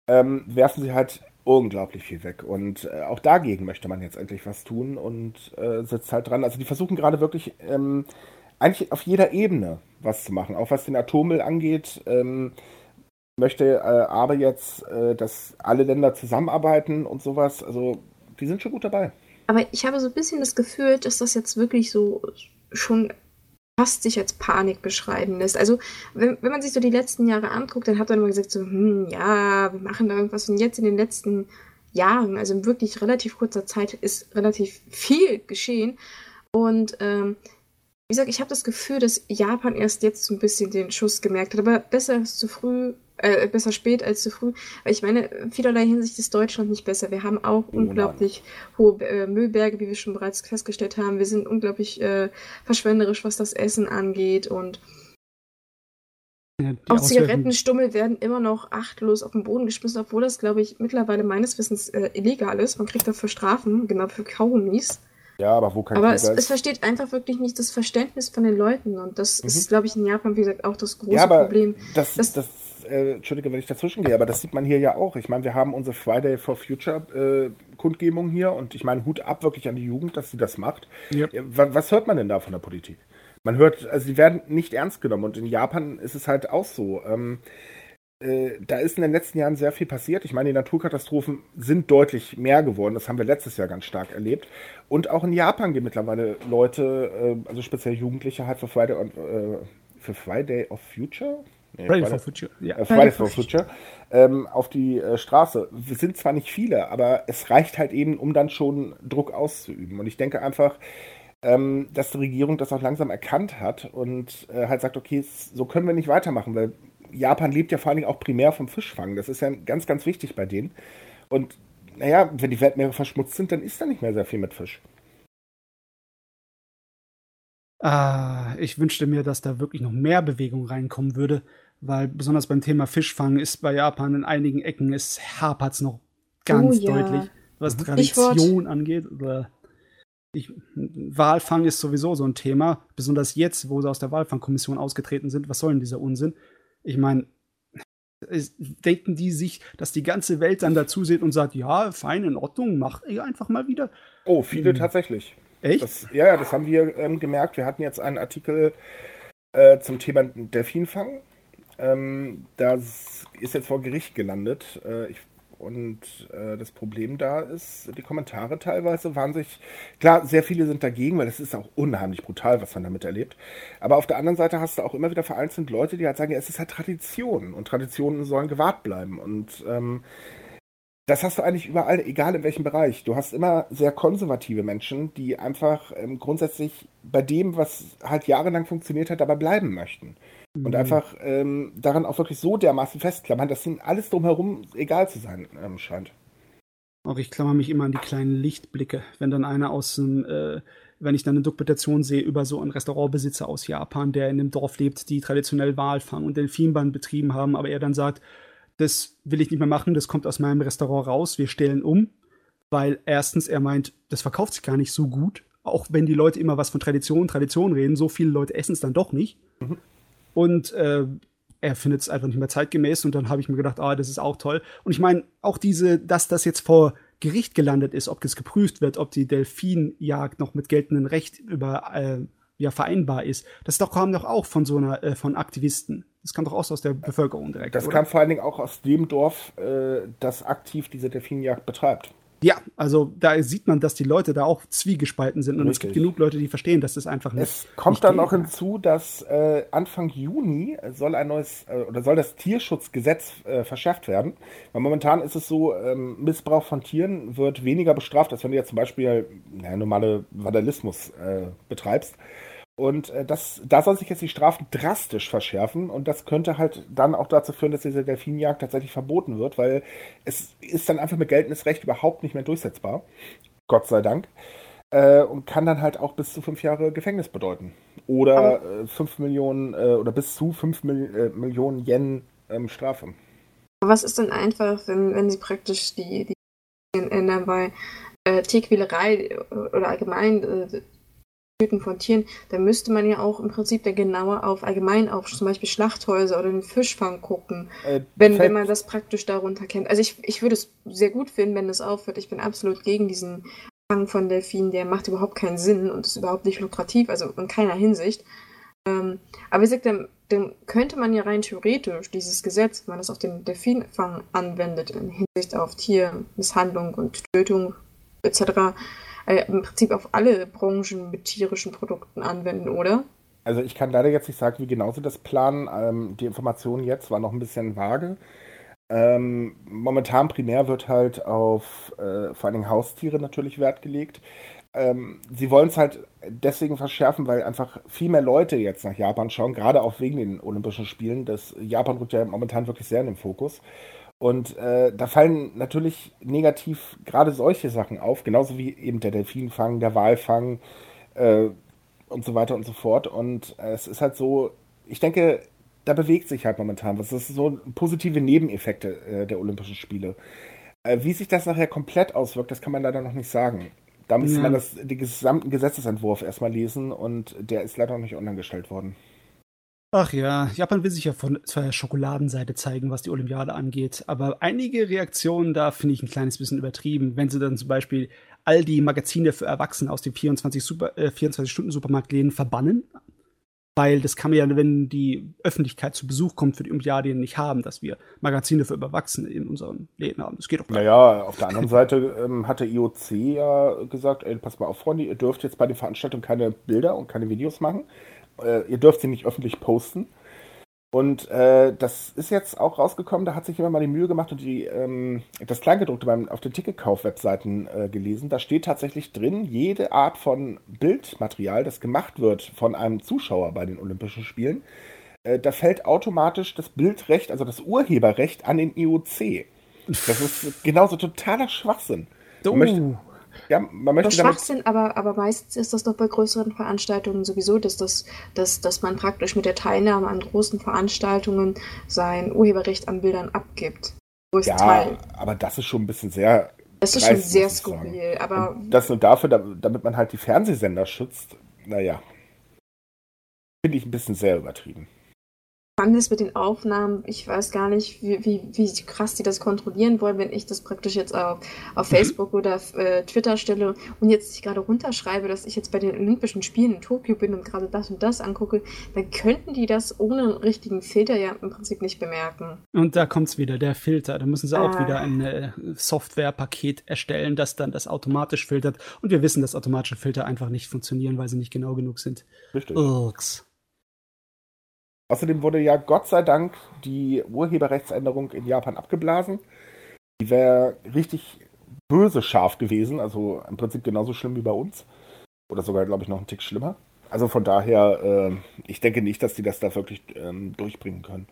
ähm, werfen sie halt unglaublich viel weg. Und äh, auch dagegen möchte man jetzt endlich was tun und äh, sitzt halt dran. Also die versuchen gerade wirklich ähm, eigentlich auf jeder Ebene was zu machen, auch was den Atommüll angeht. Ähm, möchte äh, aber jetzt, äh, dass alle Länder zusammenarbeiten und sowas. Also die sind schon gut dabei. Aber ich habe so ein bisschen das Gefühl, dass das jetzt wirklich so schon fast sich als Panik beschreiben lässt. Also, wenn, wenn man sich so die letzten Jahre anguckt, dann hat man immer gesagt, so, hm, ja, wir machen da irgendwas. Und jetzt in den letzten Jahren, also in wirklich relativ kurzer Zeit, ist relativ viel geschehen. Und ähm, wie gesagt, ich habe das Gefühl, dass Japan erst jetzt so ein bisschen den Schuss gemerkt hat. Aber besser zu früh, äh, besser spät als zu früh. Weil ich meine, vielerlei Hinsicht ist Deutschland nicht besser. Wir haben auch oh, unglaublich hohe äh, Müllberge, wie wir schon bereits festgestellt haben. Wir sind unglaublich äh, verschwenderisch, was das Essen angeht. Und ja, auch Zigarettenstummel werden immer noch achtlos auf den Boden geschmissen, obwohl das, glaube ich, mittlerweile meines Wissens äh, illegal ist. Man kriegt dafür Strafen, genau für Kaugummis. Ja, aber wo kein Aber es, es, versteht einfach wirklich nicht das Verständnis von den Leuten. Und das mhm. ist, glaube ich, in Japan, wie gesagt, auch das große ja, aber Problem. Das, das, das äh, Entschuldige, wenn ich dazwischen gehe, aber das sieht man hier ja auch. Ich meine, wir haben unsere Friday for Future äh, Kundgebung hier und ich meine, Hut ab wirklich an die Jugend, dass sie das macht. Yep. Was, was hört man denn da von der Politik? Man hört, also sie werden nicht ernst genommen und in Japan ist es halt auch so. Ähm, äh, da ist in den letzten Jahren sehr viel passiert. Ich meine, die Naturkatastrophen sind deutlich mehr geworden. Das haben wir letztes Jahr ganz stark erlebt. Und auch in Japan gehen mittlerweile Leute, äh, also speziell Jugendliche, halt für Friday, äh, für Friday of Future? Nee, Friday, Friday for Future. Ja. Äh, Friday for Future. Ähm, auf die äh, Straße. Wir sind zwar nicht viele, aber es reicht halt eben, um dann schon Druck auszuüben. Und ich denke einfach, ähm, dass die Regierung das auch langsam erkannt hat und äh, halt sagt, okay, so können wir nicht weitermachen, weil Japan lebt ja vor allen Dingen auch primär vom Fischfang. Das ist ja ganz, ganz wichtig bei denen. Und naja, wenn die Weltmeere verschmutzt sind, dann ist da nicht mehr sehr viel mit Fisch. Ah, ich wünschte mir, dass da wirklich noch mehr Bewegung reinkommen würde, weil besonders beim Thema Fischfang ist bei Japan in einigen Ecken, es hapert es noch ganz oh, ja. deutlich, was mhm. Tradition angeht. Oder ich, Walfang ist sowieso so ein Thema, besonders jetzt, wo sie aus der Walfangkommission ausgetreten sind. Was soll denn dieser Unsinn? Ich meine, denken die sich, dass die ganze Welt dann dazu sieht und sagt, ja, fein, in Ordnung, mach ich einfach mal wieder. Oh, viele hm. tatsächlich. Echt? Das, ja, ja, das haben wir ähm, gemerkt. Wir hatten jetzt einen Artikel äh, zum Thema Delfinfang. Ähm, das ist jetzt vor Gericht gelandet. Äh, ich und äh, das Problem da ist, die Kommentare teilweise waren sich, klar, sehr viele sind dagegen, weil es ist auch unheimlich brutal, was man damit erlebt. Aber auf der anderen Seite hast du auch immer wieder vereinzelt Leute, die halt sagen, ja, es ist halt Tradition und Traditionen sollen gewahrt bleiben. Und ähm, das hast du eigentlich überall, egal in welchem Bereich. Du hast immer sehr konservative Menschen, die einfach ähm, grundsätzlich bei dem, was halt jahrelang funktioniert hat, dabei bleiben möchten. Und mhm. einfach ähm, daran auch wirklich so dermaßen festklammern, dass ihnen alles drumherum egal zu sein ähm, scheint. Auch ich klammer mich immer an die kleinen Lichtblicke. Wenn dann einer aus dem, äh, wenn ich dann eine Dokumentation sehe über so einen Restaurantbesitzer aus Japan, der in einem Dorf lebt, die traditionell Walfang und Delfinbahn betrieben haben, aber er dann sagt, das will ich nicht mehr machen, das kommt aus meinem Restaurant raus, wir stellen um, weil erstens er meint, das verkauft sich gar nicht so gut, auch wenn die Leute immer was von Tradition, Tradition reden, so viele Leute essen es dann doch nicht. Mhm. Und äh, er findet es einfach nicht mehr zeitgemäß und dann habe ich mir gedacht, ah, das ist auch toll. Und ich meine, auch diese, dass das jetzt vor Gericht gelandet ist, ob das geprüft wird, ob die Delfinjagd noch mit geltendem Recht über äh, ja vereinbar ist, das doch kam doch auch von so einer äh, von Aktivisten. Das kam doch auch aus der Bevölkerung direkt. Das oder? kam vor allen Dingen auch aus dem Dorf, äh, das aktiv diese Delfinjagd betreibt. Ja, also da sieht man, dass die Leute da auch zwiegespalten sind und Richtig. es gibt genug Leute, die verstehen, dass das einfach nicht. Es kommt nicht dann noch hinzu, dass äh, Anfang Juni soll ein neues äh, oder soll das Tierschutzgesetz äh, verschärft werden. Weil momentan ist es so, ähm, Missbrauch von Tieren wird weniger bestraft, als wenn du jetzt zum Beispiel ja, normale Vandalismus äh, betreibst. Und äh, das, da soll sich jetzt die Strafen drastisch verschärfen und das könnte halt dann auch dazu führen, dass diese Delfinjagd tatsächlich verboten wird, weil es ist dann einfach mit geltendes Recht überhaupt nicht mehr durchsetzbar. Gott sei Dank. Äh, und kann dann halt auch bis zu fünf Jahre Gefängnis bedeuten. Oder äh, fünf Millionen äh, oder bis zu fünf Mil äh, Millionen Yen ähm, Strafe. Was ist denn einfach, wenn, wenn sie praktisch die, die ändern, weil äh, Tierquälerei oder allgemein äh, Töten von Tieren, da müsste man ja auch im Prinzip dann genauer auf allgemein auf zum Beispiel Schlachthäuser oder den Fischfang gucken, äh, wenn, wenn man das praktisch darunter kennt. Also ich, ich würde es sehr gut finden, wenn das aufhört. Ich bin absolut gegen diesen Fang von Delfinen, der macht überhaupt keinen Sinn und ist überhaupt nicht lukrativ, also in keiner Hinsicht. Ähm, aber wie gesagt, dann, dann, könnte man ja rein theoretisch dieses Gesetz, wenn man das auf den Delfinfang anwendet, in Hinsicht auf Tiermisshandlung und Tötung etc., äh, im Prinzip auf alle Branchen mit tierischen Produkten anwenden, oder? Also ich kann leider jetzt nicht sagen, wie genau sie das planen. Ähm, die Information jetzt war noch ein bisschen vage. Ähm, momentan primär wird halt auf äh, vor allen Dingen Haustiere natürlich Wert gelegt. Ähm, sie wollen es halt deswegen verschärfen, weil einfach viel mehr Leute jetzt nach Japan schauen, gerade auch wegen den Olympischen Spielen. Das Japan rückt ja momentan wirklich sehr in den Fokus. Und äh, da fallen natürlich negativ gerade solche Sachen auf, genauso wie eben der Delfinfang, der Walfang äh, und so weiter und so fort. Und äh, es ist halt so, ich denke, da bewegt sich halt momentan was. Das sind so positive Nebeneffekte äh, der Olympischen Spiele. Äh, wie sich das nachher komplett auswirkt, das kann man leider noch nicht sagen. Da müsste ja. man das, den gesamten Gesetzesentwurf erstmal lesen und der ist leider noch nicht online gestellt worden. Ach ja, Japan will sich ja von der Schokoladenseite zeigen, was die Olympiade angeht. Aber einige Reaktionen da finde ich ein kleines bisschen übertrieben. Wenn sie dann zum Beispiel all die Magazine für Erwachsene aus den 24-Stunden-Supermarktläden äh, 24 verbannen. Weil das kann man ja, wenn die Öffentlichkeit zu Besuch kommt für die Olympiade, nicht haben, dass wir Magazine für Erwachsene in unseren Läden haben. Das geht doch nicht. Naja, auf der anderen [LAUGHS] Seite ähm, hat der IOC ja gesagt, ey, pass mal auf, Freunde, ihr dürft jetzt bei den Veranstaltungen keine Bilder und keine Videos machen äh, ihr dürft sie nicht öffentlich posten. Und äh, das ist jetzt auch rausgekommen, da hat sich jemand mal die Mühe gemacht und die, ähm, das Kleingedruckte beim, auf den Ticketkauf-Webseiten äh, gelesen. Da steht tatsächlich drin, jede Art von Bildmaterial, das gemacht wird von einem Zuschauer bei den Olympischen Spielen, äh, da fällt automatisch das Bildrecht, also das Urheberrecht an den IOC. Das ist genauso totaler Schwachsinn. Oh. Möchte, ja, man möchte Schwachsinn, aber, aber meistens ist das doch bei größeren Veranstaltungen sowieso, dass, das, dass, dass man praktisch mit der Teilnahme an großen Veranstaltungen sein Urheberrecht an Bildern abgibt. Ja, Teil. aber das ist schon ein bisschen sehr. Das ist dreist, schon sehr skurril, aber. Und das nur dafür, damit man halt die Fernsehsender schützt, naja. Finde ich ein bisschen sehr übertrieben spannend ist mit den Aufnahmen, ich weiß gar nicht, wie, wie, wie krass die das kontrollieren wollen, wenn ich das praktisch jetzt auf, auf mhm. Facebook oder auf, äh, Twitter stelle und jetzt ich gerade runterschreibe, dass ich jetzt bei den Olympischen Spielen in Tokio bin und gerade das und das angucke, dann könnten die das ohne einen richtigen Filter ja im Prinzip nicht bemerken. Und da kommt es wieder, der Filter. Da müssen sie ah. auch wieder ein äh, Softwarepaket erstellen, das dann das automatisch filtert. Und wir wissen, dass automatische Filter einfach nicht funktionieren, weil sie nicht genau genug sind. Richtig. Urks. Außerdem wurde ja Gott sei Dank die Urheberrechtsänderung in Japan abgeblasen. Die wäre richtig böse scharf gewesen, also im Prinzip genauso schlimm wie bei uns. Oder sogar, glaube ich, noch einen Tick schlimmer. Also von daher, äh, ich denke nicht, dass die das da wirklich ähm, durchbringen können.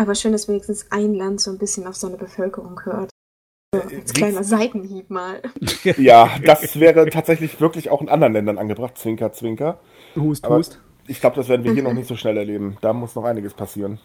Aber schön, dass wenigstens ein Land so ein bisschen auf seine Bevölkerung hört. So, äh, als kleiner Seitenhieb mal. [LAUGHS] Ja, das wäre tatsächlich wirklich auch in anderen Ländern angebracht. Zwinker, zwinker. Hust, Aber hust ich glaube, das werden wir hier noch nicht so schnell erleben. Da muss noch einiges passieren.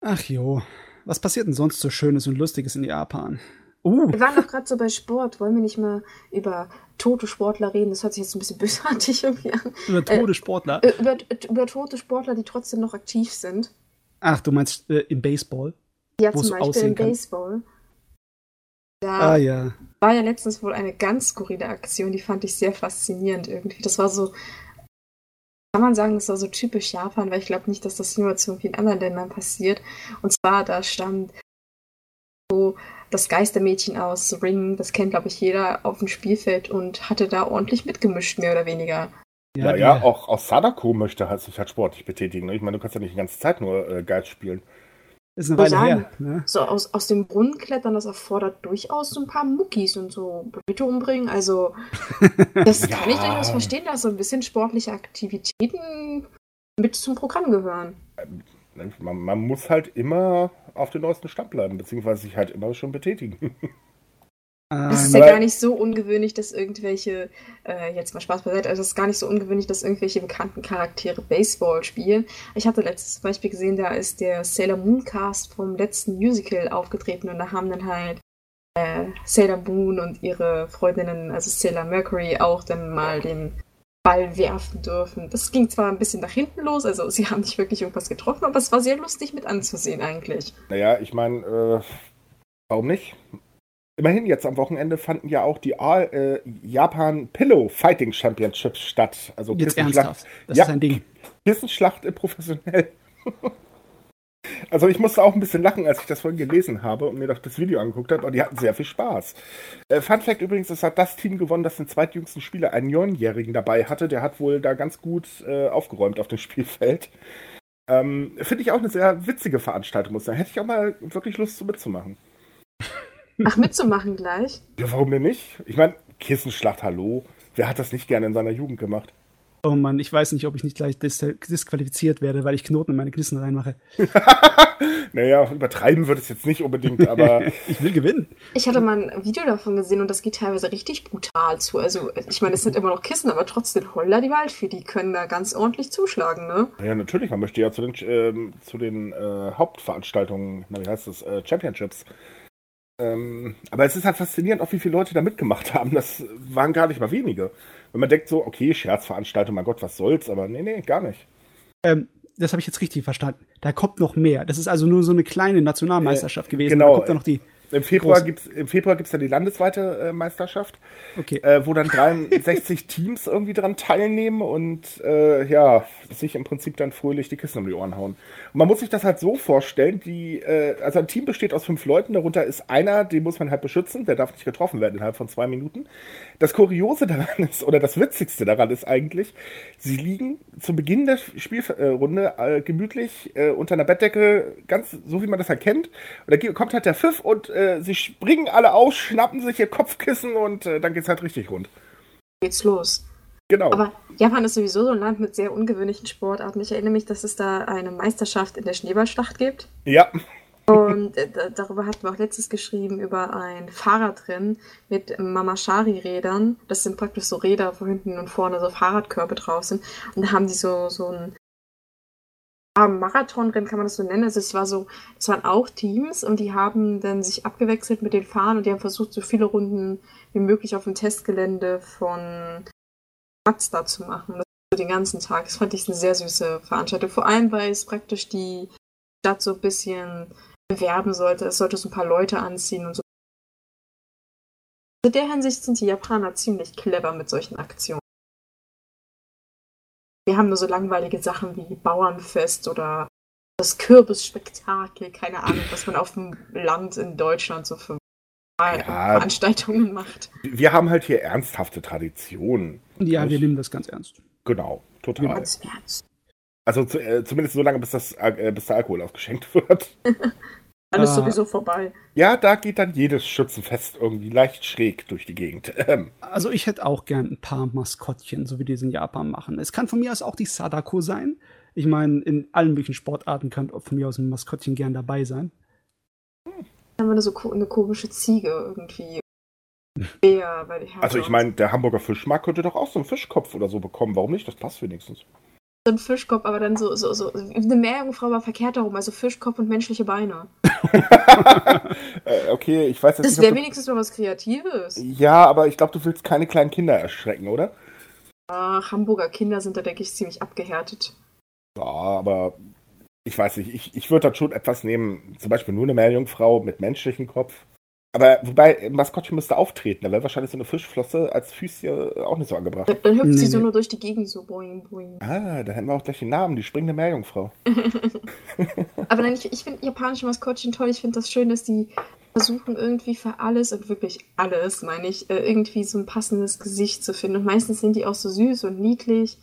Ach jo, was passiert denn sonst so Schönes und Lustiges in Japan? Uh. Wir waren doch gerade so bei Sport. Wollen wir nicht mal über tote Sportler reden? Das hört sich jetzt ein bisschen [LAUGHS] bösartig irgendwie an. Über tote äh, Sportler? Äh, über, über, tote Sportler, die trotzdem noch aktiv sind. Ach, du meinst äh, im Baseball? Ja, zum Beispiel im Baseball. Da ah, ja. war ja letztens wohl eine ganz skurrile Aktion, die fand ich sehr faszinierend irgendwie. Das war so, kann man sagen, das war so typisch Japan, weil ich glaube nicht, dass das nur zu vielen anderen Ländern passiert. Und zwar, da stand so das Geistermädchen aus Ring, das kennt glaube ich jeder, auf dem Spielfeld und hatte da ordentlich mitgemischt, mehr oder weniger. Ja, ja, auch, auch Sadako möchte halt sich halt sportlich betätigen. Ich meine, du kannst ja nicht die ganze Zeit nur äh, Geist spielen. Ist eine Weile sagen, her. Ne? So aus, aus dem Brunnen klettern, das erfordert durchaus so ein paar Muckis und so Leute umbringen. Also, [LAUGHS] das ja. kann ich durchaus verstehen, dass so ein bisschen sportliche Aktivitäten mit zum Programm gehören. Man, man muss halt immer auf dem neuesten Stand bleiben, beziehungsweise sich halt immer schon betätigen. [LAUGHS] Es ist ja gar nicht so ungewöhnlich, dass irgendwelche, äh, jetzt mal Spaß beiseite, also es ist gar nicht so ungewöhnlich, dass irgendwelche bekannten Charaktere Baseball spielen. Ich hatte letztes Beispiel gesehen, da ist der Sailor Moon Cast vom letzten Musical aufgetreten und da haben dann halt äh, Sailor Moon und ihre Freundinnen, also Sailor Mercury, auch dann mal den Ball werfen dürfen. Das ging zwar ein bisschen nach hinten los, also sie haben nicht wirklich irgendwas getroffen, aber es war sehr lustig mit anzusehen eigentlich. Naja, ich meine, äh, warum nicht? Immerhin, jetzt am Wochenende fanden ja auch die All, äh, Japan Pillow Fighting Championships statt. Also Jetzt ernsthaft. Das ja, ist ein Ding. Kissenschlacht professionell. [LAUGHS] also ich musste auch ein bisschen lachen, als ich das vorhin gelesen habe und mir doch das Video angeguckt habe. Und die hatten sehr viel Spaß. Äh, Fun Fact übrigens, es hat das Team gewonnen, das den zweitjüngsten Spieler, einen Neunjährigen, dabei hatte. Der hat wohl da ganz gut äh, aufgeräumt auf dem [LAUGHS] Spielfeld. Ähm, Finde ich auch eine sehr witzige Veranstaltung, muss ich sagen. Hätte ich auch mal wirklich Lust, so mitzumachen. Ach, mitzumachen gleich? Ja, warum denn nicht? Ich meine, Kissenschlacht, hallo. Wer hat das nicht gerne in seiner Jugend gemacht? Oh Mann, ich weiß nicht, ob ich nicht gleich dis disqualifiziert werde, weil ich Knoten in meine Kissen reinmache. [LAUGHS] naja, übertreiben wird es jetzt nicht unbedingt, aber. [LAUGHS] ich will gewinnen. Ich hatte mal ein Video davon gesehen und das geht teilweise richtig brutal zu. Also, ich meine, es sind immer noch Kissen, aber trotzdem Holler die Waldfee, die können da ganz ordentlich zuschlagen, ne? Ja, natürlich. Man möchte ja zu den, äh, zu den äh, Hauptveranstaltungen, na, wie heißt das, äh, Championships ähm, aber es ist halt faszinierend, auch wie viele Leute da mitgemacht haben. Das waren gar nicht mal wenige. Wenn man denkt so, okay, Scherzveranstaltung, mein Gott, was soll's, aber nee, nee, gar nicht. Ähm, das habe ich jetzt richtig verstanden. Da kommt noch mehr. Das ist also nur so eine kleine Nationalmeisterschaft äh, gewesen. Genau. Da kommt da noch die im Februar gibt es im Februar gibt's dann die landesweite äh, Meisterschaft, okay. äh, wo dann 63 [LAUGHS] Teams irgendwie dran teilnehmen und äh, ja, sich im Prinzip dann fröhlich die Kissen um die Ohren hauen. Und man muss sich das halt so vorstellen, die, äh, also ein Team besteht aus fünf Leuten, darunter ist einer, den muss man halt beschützen, der darf nicht getroffen werden innerhalb von zwei Minuten. Das Kuriose daran ist, oder das Witzigste daran ist eigentlich, sie liegen zu Beginn der Spielrunde äh, gemütlich äh, unter einer Bettdecke, ganz so wie man das halt kennt. Und da kommt halt der Pfiff und äh, sie springen alle aus, schnappen sich ihr Kopfkissen und äh, dann geht's halt richtig rund. Geht's los. Genau. Aber Japan ist sowieso so ein Land mit sehr ungewöhnlichen Sportarten. Ich erinnere mich, dass es da eine Meisterschaft in der Schneeballschlacht gibt. Ja. Und äh, darüber hatten wir auch letztes geschrieben, über ein Fahrradrennen mit Mamashari-Rädern. Das sind praktisch so Räder, wo hinten und vorne so Fahrradkörbe drauf sind. Und da haben die so, so ein Marathonrennen kann man das so nennen. Also es war so, es waren auch Teams und die haben dann sich abgewechselt mit den Fahrern und die haben versucht, so viele Runden wie möglich auf dem Testgelände von Mazda zu machen. Das so den ganzen Tag. Das fand ich eine sehr süße Veranstaltung. Vor allem, weil es praktisch die Stadt so ein bisschen bewerben sollte. Es sollte so ein paar Leute anziehen und so. In der Hinsicht sind die Japaner ziemlich clever mit solchen Aktionen. Wir haben nur so langweilige Sachen wie Bauernfest oder das Kürbisspektakel, keine Ahnung, was man auf dem Land in Deutschland so für ja, Veranstaltungen macht. Wir haben halt hier ernsthafte Traditionen. Ja, wir nehmen das ganz ernst. Genau, total. Ganz ernst. Also zu, äh, zumindest so lange, bis, das, äh, bis der Alkohol aufgeschenkt [LAUGHS] wird. Alles äh, sowieso vorbei. Ja, da geht dann jedes Schützenfest irgendwie leicht schräg durch die Gegend. Ähm. Also ich hätte auch gern ein paar Maskottchen, so wie die es in Japan machen. Es kann von mir aus auch die Sadako sein. Ich meine, in allen möglichen Sportarten kann von mir aus ein Maskottchen gern dabei sein. Dann haben wir so eine komische Ziege irgendwie. Bär, also ich meine, der Hamburger Fischmarkt könnte doch auch so einen Fischkopf oder so bekommen. Warum nicht? Das passt wenigstens so ein Fischkopf, aber dann so, so, so eine Meerjungfrau war verkehrt herum, also Fischkopf und menschliche Beine. [LAUGHS] Äh, okay, ich weiß jetzt Das wäre wenigstens mal was Kreatives. Ja, aber ich glaube, du willst keine kleinen Kinder erschrecken, oder? Ach, Hamburger Kinder sind da, denke ich, ziemlich abgehärtet. Ja, aber ich weiß nicht, ich, ich würde da schon etwas nehmen, zum Beispiel nur eine Meerjungfrau mit menschlichem Kopf. Aber wobei, Maskottchen müsste auftreten, da wäre wahrscheinlich so eine Fischflosse als Füßchen auch nicht so angebracht. Dann, hüpft nee, sie so nur durch die Gegend, so boing, boing. Ah, da hätten wir auch gleich den Namen, die springende Meerjungfrau. [LAUGHS] Aber nein, ich, ich finde japanische Maskottchen toll. Ich finde das schön, dass die versuchen irgendwie für alles und wirklich alles, meine ich, äh, irgendwie so ein passendes Gesicht zu finden. Und meistens sind die auch so süß und niedlich.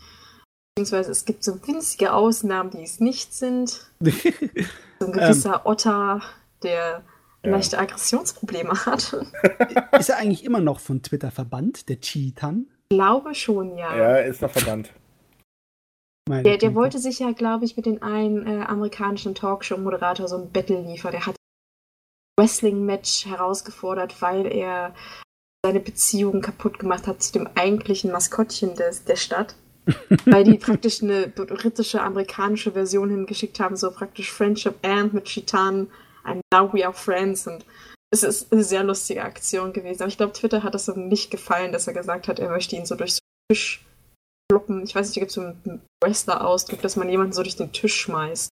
Beziehungsweise es gibt so winzige Ausnahmen, die es nicht sind. [LAUGHS] So ein gewisser ähm. Otter, der. Leichte Aggressionsprobleme hat. [LAUGHS] ist er eigentlich immer noch von Twitter verbannt, der Cheetan? Ich glaube schon, ja. Ja, er ist noch verbannt. Der, der wollte sich ja, glaube ich, mit den einen äh, amerikanischen Talkshow-Moderator so ein Battle liefern. Der hat ein Wrestling-Match herausgefordert, weil er seine Beziehung kaputt gemacht hat zu dem eigentlichen Maskottchen des, der Stadt. [LAUGHS] weil die praktisch eine britische, amerikanische Version hingeschickt haben, so praktisch Friendship and mit Chitan ein Now We Are Friends und es ist eine sehr lustige Aktion gewesen. Aber ich glaube, Twitter hat das ihm nicht gefallen, dass er gesagt hat, er möchte ihn so durch einen Tisch kloppen. Ich weiß nicht, da gibt es so einen Wrestler-Ausdruck, dass man jemanden so durch den Tisch schmeißt.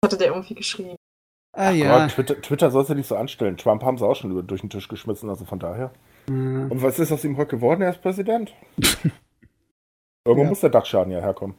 Das hatte der irgendwie geschrieben. Ah, ja. Twitter, Twitter soll es ja nicht so anstellen. Trump haben sie auch schon über, durch den Tisch geschmissen, also von daher. Mhm. Und was ist aus ihm heute geworden? Er ist Präsident. [LAUGHS] Irgendwo ja. muss der Dachschaden ja herkommen.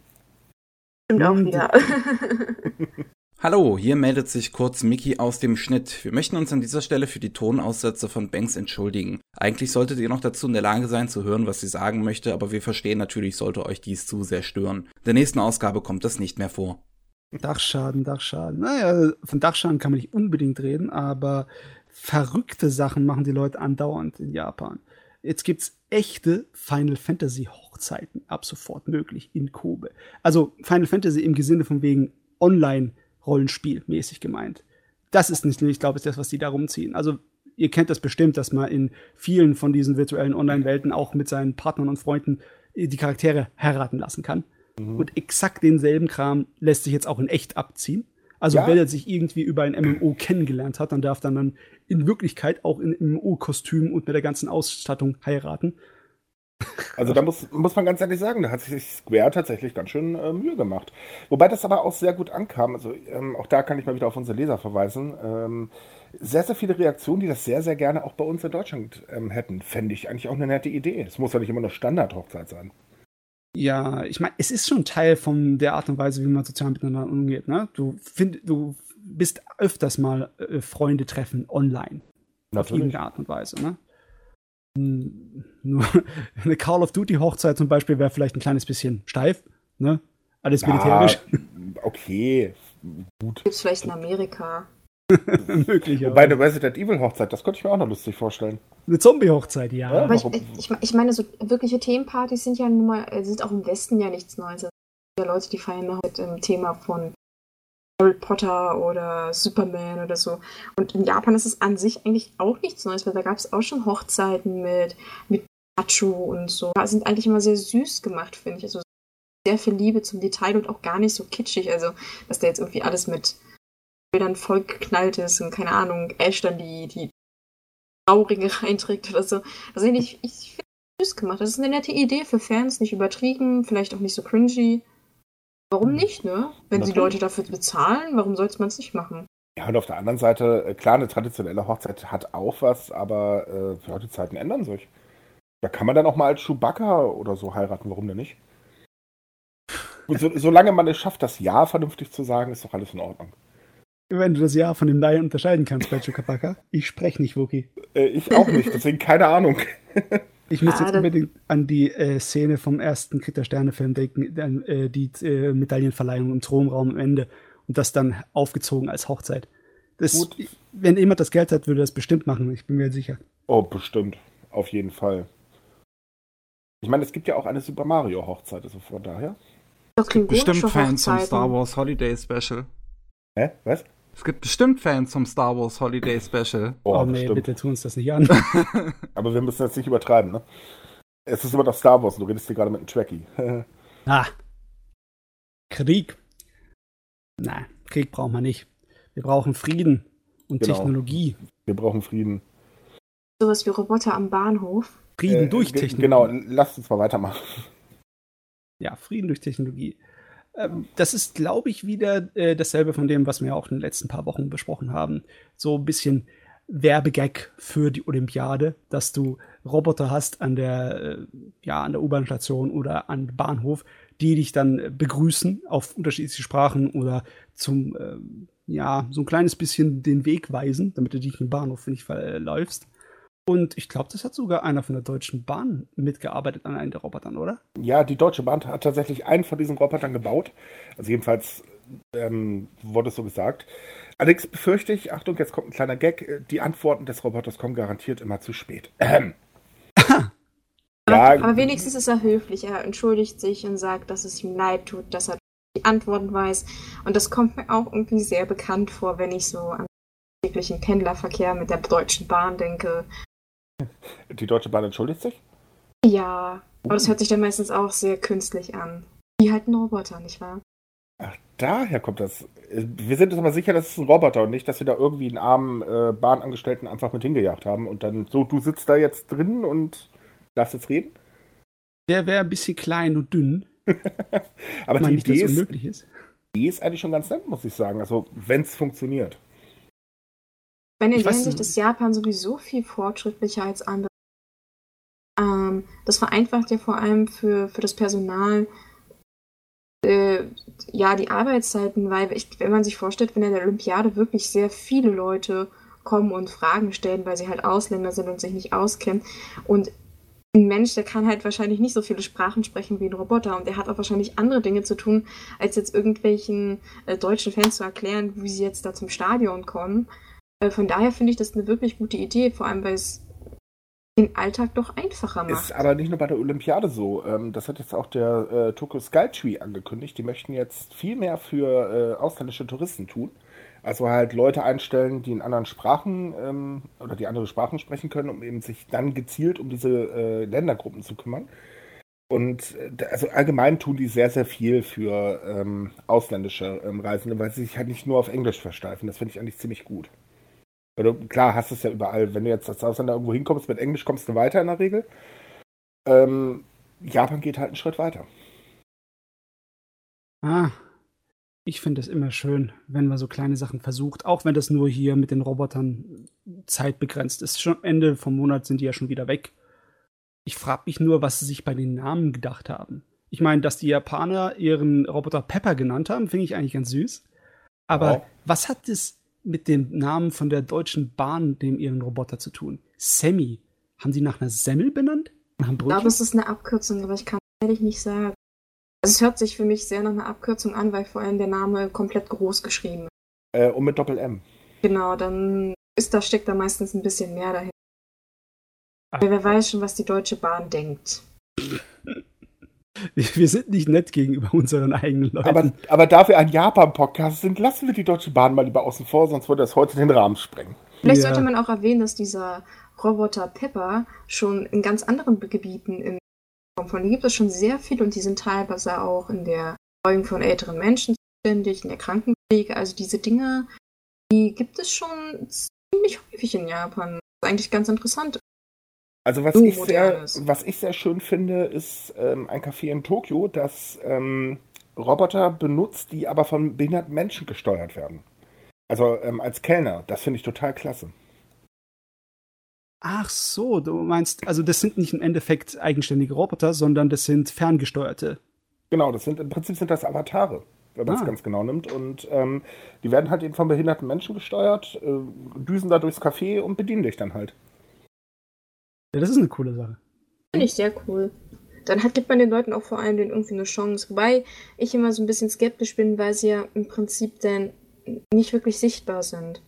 Stimmt auch wieder. [LAUGHS] Hallo, hier meldet sich kurz Mickey aus dem Schnitt. Wir möchten uns an dieser Stelle für die Tonaussätze von Banks entschuldigen. Eigentlich solltet ihr noch dazu in der Lage sein zu hören, was sie sagen möchte, aber wir verstehen natürlich, sollte euch dies zu sehr stören. In der nächsten Ausgabe kommt das nicht mehr vor. Dachschaden, Dachschaden. Naja, von Dachschaden kann man nicht unbedingt reden, aber verrückte Sachen machen die Leute andauernd in Japan. Jetzt gibt's echte Final Fantasy Hochzeiten ab sofort möglich in Kobe. Also Final Fantasy im Sinne von wegen online Rollenspiel mäßig gemeint. Das ist nicht, ich glaube, ist das, was die da rumziehen. Also ihr kennt das bestimmt, dass man in vielen von diesen virtuellen Online-Welten auch mit seinen Partnern und Freunden äh, die Charaktere heiraten lassen kann. Mhm. Und exakt denselben Kram lässt sich jetzt auch in echt abziehen. Also ja. wenn er sich irgendwie über ein MMO kennengelernt hat, dann darf dann, dann in Wirklichkeit auch in MMO-Kostüm und mit der ganzen Ausstattung heiraten. Also da muss, muss man ganz ehrlich sagen, da hat sich Square tatsächlich ganz schön äh, Mühe gemacht. Wobei das aber auch sehr gut ankam. Also ähm, auch da kann ich mal wieder auf unsere Leser verweisen. Ähm, sehr, sehr viele Reaktionen, die das sehr, sehr gerne auch bei uns in Deutschland ähm, hätten. Fände ich eigentlich auch eine nette Idee. Es muss ja nicht immer nur Standard-Hochzeit sein. Ja, ich meine, es ist schon Teil von der Art und Weise, wie man sozial miteinander umgeht. Ne? Du, find, du bist öfters mal äh, Freunde treffen online. Natürlich. Auf irgendeine Art und Weise. Ne? Nur [LAUGHS] eine Call of Duty Hochzeit zum Beispiel wäre vielleicht ein kleines bisschen steif, ne? Alles militärisch. Ja, okay, gut. Gibt es vielleicht in Amerika. [LAUGHS] Möglich, Wobei eine Resident Evil Hochzeit, das könnte ich mir auch noch lustig vorstellen. Eine Zombie-Hochzeit, ja. Aber ich, ich, ich, meine, so wirkliche Themenpartys sind ja nun mal, sind auch im Westen ja nichts Neues. Also, ja Leute, die feiern noch mit dem Thema von Harry Potter oder Superman oder so. Und in Japan ist es an sich eigentlich auch nichts Neues, weil da gab es auch schon Hochzeiten mit, mit und so. Die sind eigentlich immer sehr süß gemacht, finde ich. Also sehr viel Liebe zum Detail und auch gar nicht so kitschig. Also, dass da jetzt irgendwie alles mit Bildern vollgeknallt ist und keine Ahnung, Ash dann die, die Trauringe [LAUGHS] reinträgt oder so. Also ich, ich finde es süß gemacht. Das ist eine nette Idee für Fans, nicht übertrieben, vielleicht auch nicht so cringy. Warum nicht, ne? Wenn sie Leute dafür bezahlen, warum sollte man es nicht machen? Ja, und auf der anderen Seite, äh, klar, eine traditionelle Hochzeit hat auch was, aber äh, die Zeiten ändern sich. Da kann man dann auch mal als Chewbacca oder so heiraten, warum denn nicht? So, solange man es schafft, das Ja vernünftig zu sagen, ist doch alles in Ordnung. Wenn du das Ja von dem Nein unterscheiden kannst bei Chewbacca. Ich spreche nicht, Wookie. Äh, ich auch nicht, deswegen keine Ahnung. [LAUGHS] Ich muss ah, jetzt unbedingt an die äh, Szene vom ersten Krieg der Sterne-Film denken, dann, äh, die äh, Medaillenverleihung im Thronraum am Ende und das dann aufgezogen als Hochzeit. Das, wenn jemand das Geld hat, würde das bestimmt machen, ich bin mir sicher. Oh, bestimmt. Auf jeden Fall. Ich meine, es gibt ja auch eine Super Mario-Hochzeit, also von daher. Es gibt bestimmt Fans vom Star Wars Holiday Special. Hä? Was? Es gibt bestimmt Fans vom Star Wars Holiday Special. Oh, oh nee, bestimmt. bitte tu uns das nicht an. [LAUGHS] Aber wir müssen jetzt nicht übertreiben, ne? Es ist immer noch Star Wars und du redest hier gerade mit einem Trekkie. [LAUGHS] ah. Krieg. Na, Krieg brauchen wir nicht. Wir brauchen Frieden und genau. Technologie. Wir brauchen Frieden. Sowas wie Roboter am Bahnhof. Frieden äh, durch Technologie. Genau, lasst uns mal weitermachen. Ja, Frieden durch Technologie. Ähm, das ist, glaube ich, wieder äh, dasselbe von dem, was wir auch in den letzten paar Wochen besprochen haben. So ein bisschen Werbegag für die Olympiade, dass du Roboter hast an der, äh, ja, an der U-Bahn-Station oder am Bahnhof, die dich dann begrüßen auf unterschiedliche Sprachen oder zum, äh, ja, so ein kleines bisschen den Weg weisen, damit du dich im Bahnhof nicht verläufst. Und ich glaube, das hat sogar einer von der Deutschen Bahn mitgearbeitet an einem der Robotern, oder? Ja, die Deutsche Bahn hat tatsächlich einen von diesen Robotern gebaut. Also jedenfalls ähm, wurde es so gesagt. Allerdings befürchte ich, Achtung, jetzt kommt ein kleiner Gag, die Antworten des Roboters kommen garantiert immer zu spät. Ähm. [LAUGHS] ja, aber, wenigstens ist er höflich. Er entschuldigt sich und sagt, dass es ihm leid tut, dass er die Antworten weiß. Und das kommt mir auch irgendwie sehr bekannt vor, wenn ich so an täglichen Pendlerverkehr mit der Deutschen Bahn denke. Die Deutsche Bahn entschuldigt sich? Ja, aber das hört sich dann meistens auch sehr künstlich an. Wie halt ein Roboter, nicht wahr? Ach, daher kommt das. Wir sind uns aber sicher, dass es ein Roboter und nicht, dass wir da irgendwie einen armen äh, Bahnangestellten einfach mit hingejagt haben und dann so, du sitzt da jetzt drin und darfst jetzt reden? Der wäre ein bisschen klein und dünn. [LAUGHS] aber die Idee, ist, ist. die ist eigentlich schon ganz nett, muss ich sagen. Also, wenn es funktioniert. Wenn in der Hinsicht ist Japan sowieso viel fortschrittlicher als andere. Ähm, das vereinfacht ja vor allem für, für das Personal äh, ja die Arbeitszeiten, weil ich, wenn man sich vorstellt, wenn in der Olympiade wirklich sehr viele Leute kommen und Fragen stellen, weil sie halt Ausländer sind und sich nicht auskennen. Und ein Mensch, der kann halt wahrscheinlich nicht so viele Sprachen sprechen wie ein Roboter und der hat auch wahrscheinlich andere Dinge zu tun, als jetzt irgendwelchen äh, deutschen Fans zu erklären, wie sie jetzt da zum Stadion kommen. Äh, von daher finde ich das eine wirklich gute Idee, vor allem weil es den Alltag doch einfacher macht. Ist aber nicht nur bei der Olympiade so. Ähm, das hat jetzt auch der äh, Tokyo Skytree angekündigt. Die möchten jetzt viel mehr für äh, ausländische Touristen tun. Also halt Leute einstellen, die in anderen Sprachen ähm, oder die andere Sprachen sprechen können, um eben sich dann gezielt um diese äh, Ländergruppen zu kümmern. Und äh, also allgemein tun die sehr, sehr viel für ähm, ausländische ähm, Reisende, weil sie sich halt nicht nur auf Englisch versteifen. Das finde ich eigentlich ziemlich gut. Oder, klar, hast du es ja überall. Wenn du jetzt als Ausländer irgendwo hinkommst mit Englisch, kommst du weiter in der Regel. Ähm, Japan geht halt einen Schritt weiter. Ah, ich finde es immer schön, wenn man so kleine Sachen versucht, auch wenn das nur hier mit den Robotern zeitbegrenzt ist. Schon Ende vom Monat sind die ja schon wieder weg. Ich frage mich nur, was sie sich bei den Namen gedacht haben. Ich meine, dass die Japaner ihren Roboter Pepper genannt haben, finde ich eigentlich ganz süß. Aber wow. was hat es mit dem Namen von der Deutschen Bahn, dem ihren Roboter zu tun? Sammy. Haben sie nach einer Semmel benannt? Nach einem Brötchen? Ich glaube, es ist eine Abkürzung, aber ich kann es ehrlich nicht sagen. Also es hört sich für mich sehr nach einer Abkürzung an, weil vor allem der Name komplett groß geschrieben ist. Äh, und mit Doppel-M. Genau, dann ist da, steckt da meistens ein bisschen mehr dahinter. Wer weiß schon, was die Deutsche Bahn denkt. Wir sind nicht nett gegenüber unseren eigenen Leuten. Aber, aber da wir ein Japan-Podcast sind, lassen wir die Deutsche Bahn mal lieber außen vor, sonst würde das heute den Rahmen sprengen. Vielleicht ja. sollte man auch erwähnen, dass dieser Roboter Pepper schon in ganz anderen Gebieten in von denen gibt es schon sehr viel und die sind teilweise auch in der Betreuung von älteren Menschen zuständig, in der Krankenpflege. Also diese Dinge, die gibt es schon ziemlich häufig in Japan. Das ist eigentlich ganz interessant. Also was, ich sehr, was ich sehr schön finde, ist ähm, ein Café in Tokio, das ähm, Roboter benutzt, die aber von behinderten Menschen gesteuert werden. Also ähm, als Kellner. Das finde ich total klasse. Ach so, du meinst, also das sind nicht im Endeffekt eigenständige Roboter, sondern das sind ferngesteuerte. Genau, das sind im Prinzip sind das Avatare, wenn man es ah. ganz genau nimmt. Und ähm, die werden halt eben von behinderten Menschen gesteuert, äh, düsen da durchs Café und bedienen dich dann halt. Ja, das ist eine coole Sache. Finde ich sehr cool. Dann hat, gibt man den Leuten auch vor allem den irgendwie eine Chance. Wobei ich immer so ein bisschen skeptisch bin, weil sie ja im Prinzip dann nicht wirklich sichtbar sind.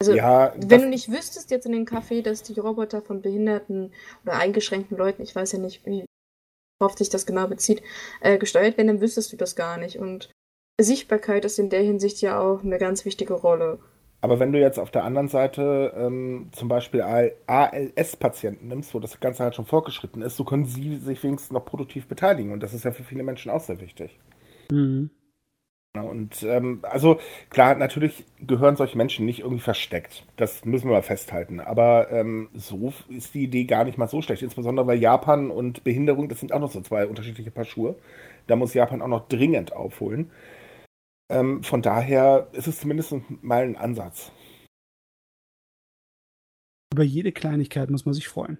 Also, ja, wenn du nicht wüsstest jetzt in dem Café, dass die Roboter von behinderten oder eingeschränkten Leuten, ich weiß ja nicht, wie worauf sich das genau bezieht, äh, gesteuert werden, dann wüsstest du das gar nicht. Und Sichtbarkeit ist in der Hinsicht ja auch eine ganz wichtige Rolle. Aber wenn du jetzt auf der anderen Seite ähm, zum Beispiel ALS-Patienten nimmst, wo das Ganze halt schon fortgeschritten ist, so können sie sich wenigstens noch produktiv beteiligen. Und das ist ja für viele Menschen auch sehr wichtig. Mhm. Und ähm, also klar, natürlich gehören solche Menschen nicht irgendwie versteckt. Das müssen wir mal festhalten. Aber ähm, so ist die Idee gar nicht mal so schlecht. Insbesondere weil Japan und Behinderung, das sind auch noch so zwei unterschiedliche Paar Schuhe. Da muss Japan auch noch dringend aufholen. Ähm, von daher ist es zumindest mal ein Ansatz. Über jede Kleinigkeit muss man sich freuen.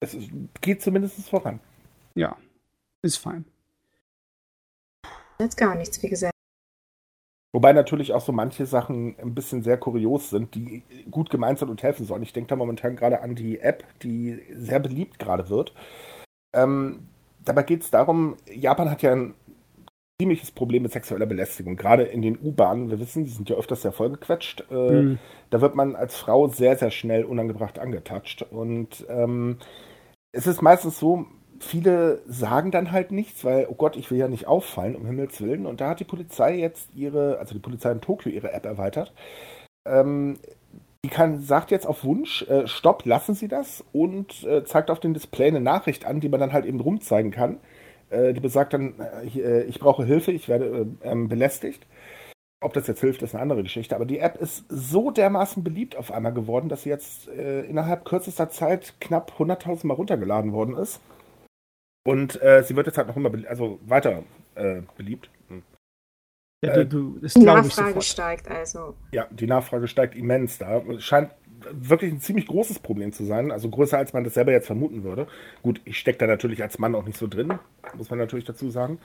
Es geht zumindest voran. Ja, ist fein jetzt gar nichts, wie gesagt. Wobei natürlich auch so manche Sachen ein bisschen sehr kurios sind, die gut gemeint sind und helfen sollen. Ich denke da momentan gerade an die App, die sehr beliebt gerade wird. Ähm, dabei geht es darum, Japan hat ja ein ziemliches Problem mit sexueller Belästigung, gerade in den U-Bahnen. Wir wissen, die sind ja öfters sehr vollgequetscht. Äh, mhm. Da wird man als Frau sehr, sehr schnell unangebracht angetatscht. Und ähm, es ist meistens so, viele sagen dann halt nichts, weil, oh Gott, ich will ja nicht auffallen, um Himmels Willen. Und da hat die Polizei jetzt ihre, also die Polizei in Tokio ihre App erweitert. Ähm, die kann, sagt jetzt auf Wunsch, äh, stopp, lassen Sie das und äh, zeigt auf dem Display eine Nachricht an, die man dann halt eben rumzeigen kann. Äh, die besagt dann, äh, äh, ich brauche Hilfe, ich werde äh, ähm, belästigt. Ob das jetzt hilft, ist eine andere Geschichte. Aber die App ist so dermaßen beliebt auf einmal geworden, dass sie jetzt innerhalb kürzester Zeit knapp 100.000 Mal runtergeladen worden ist. Und äh, sie wird jetzt halt noch immer, also weiter äh, beliebt. Hm. Ja, du, du, die Nachfrage steigt also. Ja, die Nachfrage steigt immens. Da scheint wirklich ein ziemlich großes Problem zu sein. Also größer, als man das selber jetzt vermuten würde. Gut, ich stecke da natürlich als Mann auch nicht so drin, muss man natürlich dazu sagen.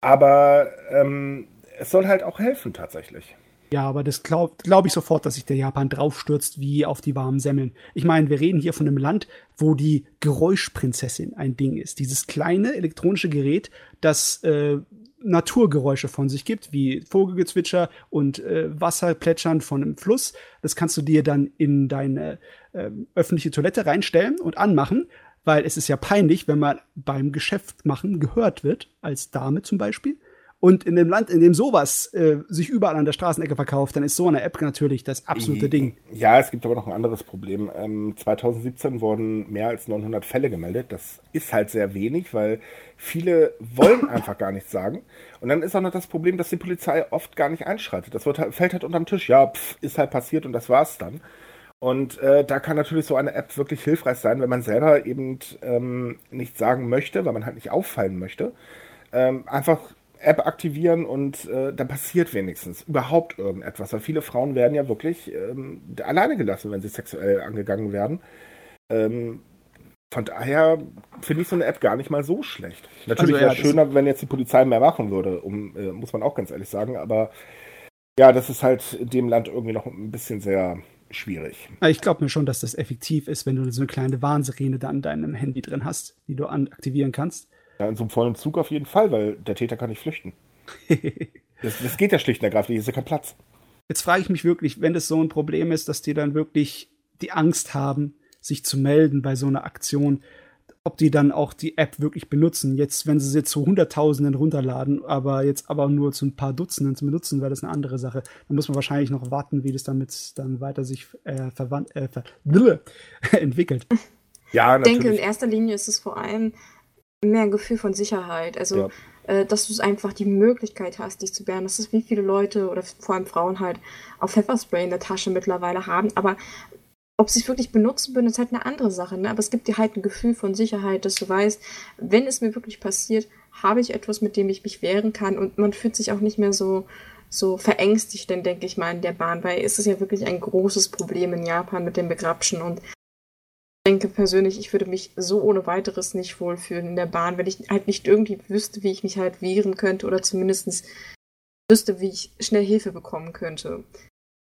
Aber ähm, es soll halt auch helfen tatsächlich. Ja, aber das glaube glaub ich sofort, dass sich der Japan draufstürzt wie auf die warmen Semmeln. Ich meine, wir reden hier von einem Land, wo die Geräuschprinzessin ein Ding ist. Dieses kleine elektronische Gerät, das äh, Naturgeräusche von sich gibt, wie Vogelgezwitscher und äh, Wasserplätschern von einem Fluss. Das kannst du dir dann in deine äh, öffentliche Toilette reinstellen und anmachen, weil es ist ja peinlich, wenn man beim Geschäft machen gehört wird, als Dame zum Beispiel. Und in dem Land, in dem sowas äh, sich überall an der Straßenecke verkauft, dann ist so eine App natürlich das absolute Ding. Ja, es gibt aber noch ein anderes Problem. Ähm, 2017 wurden mehr als 900 Fälle gemeldet. Das ist halt sehr wenig, weil viele wollen [LAUGHS] einfach gar nichts sagen. Und dann ist auch noch das Problem, dass die Polizei oft gar nicht einschreitet. Das wird halt, fällt halt unterm Tisch. Ja, pff, ist halt passiert und das war's dann. Und äh, da kann natürlich so eine App wirklich hilfreich sein, wenn man selber eben ähm, nichts sagen möchte, weil man halt nicht auffallen möchte. Ähm, einfach App aktivieren und äh, dann passiert wenigstens überhaupt irgendetwas. Weil viele Frauen werden ja wirklich ähm, alleine gelassen, wenn sie sexuell angegangen werden. Ähm, von daher finde ich so eine App gar nicht mal so schlecht. Natürlich also, wäre es ja, schöner, wenn jetzt die Polizei mehr machen würde, um, äh, muss man auch ganz ehrlich sagen. Aber ja, das ist halt in dem Land irgendwie noch ein bisschen sehr schwierig. Ich glaube mir schon, dass das effektiv ist, wenn du so eine kleine Warnsirene da an deinem Handy drin hast, die du aktivieren kannst. Ja, in so einem vollen Zug auf jeden Fall, weil der Täter kann nicht flüchten. [LAUGHS] das, das, geht ja schlicht und ergreifend, hier ist ja kein Platz. Jetzt frage ich mich wirklich, wenn das so ein Problem ist, dass die dann wirklich die Angst haben, sich zu melden bei so einer Aktion, ob die dann auch die App wirklich benutzen. Jetzt, wenn sie sie zu Hunderttausenden runterladen, aber jetzt aber nur zu ein paar Dutzenden zu benutzen, wäre das eine andere Sache. Dann muss man wahrscheinlich noch warten, wie das damit dann weiter sich äh, verwandt, äh, ver [LAUGHS] entwickelt. Ja, natürlich. Ich denke, in erster Linie ist es vor allem mehr ein Gefühl von Sicherheit. Also, ja. äh, dass du einfach die Möglichkeit hast, dich zu wehren. Das ist, wie viele Leute oder vor allem Frauen halt auch Pfefferspray in der Tasche mittlerweile haben. Aber ob sie es wirklich benutzen würden, ist halt eine andere Sache. Ne? Aber es gibt dir halt ein Gefühl von Sicherheit, dass du weißt, wenn es mir wirklich passiert, habe ich etwas, mit dem ich mich wehren kann. Und man fühlt sich auch nicht mehr so, so verängstigt, denn denke ich mal, in der Bahn, weil es ist ja wirklich ein großes Problem in Japan mit dem Begrapschen und denke persönlich, ich würde mich so ohne weiteres nicht wohlfühlen in der Bahn, wenn ich halt nicht irgendwie wüsste, wie ich mich halt wehren könnte oder zumindest wüsste, wie ich schnell Hilfe bekommen könnte.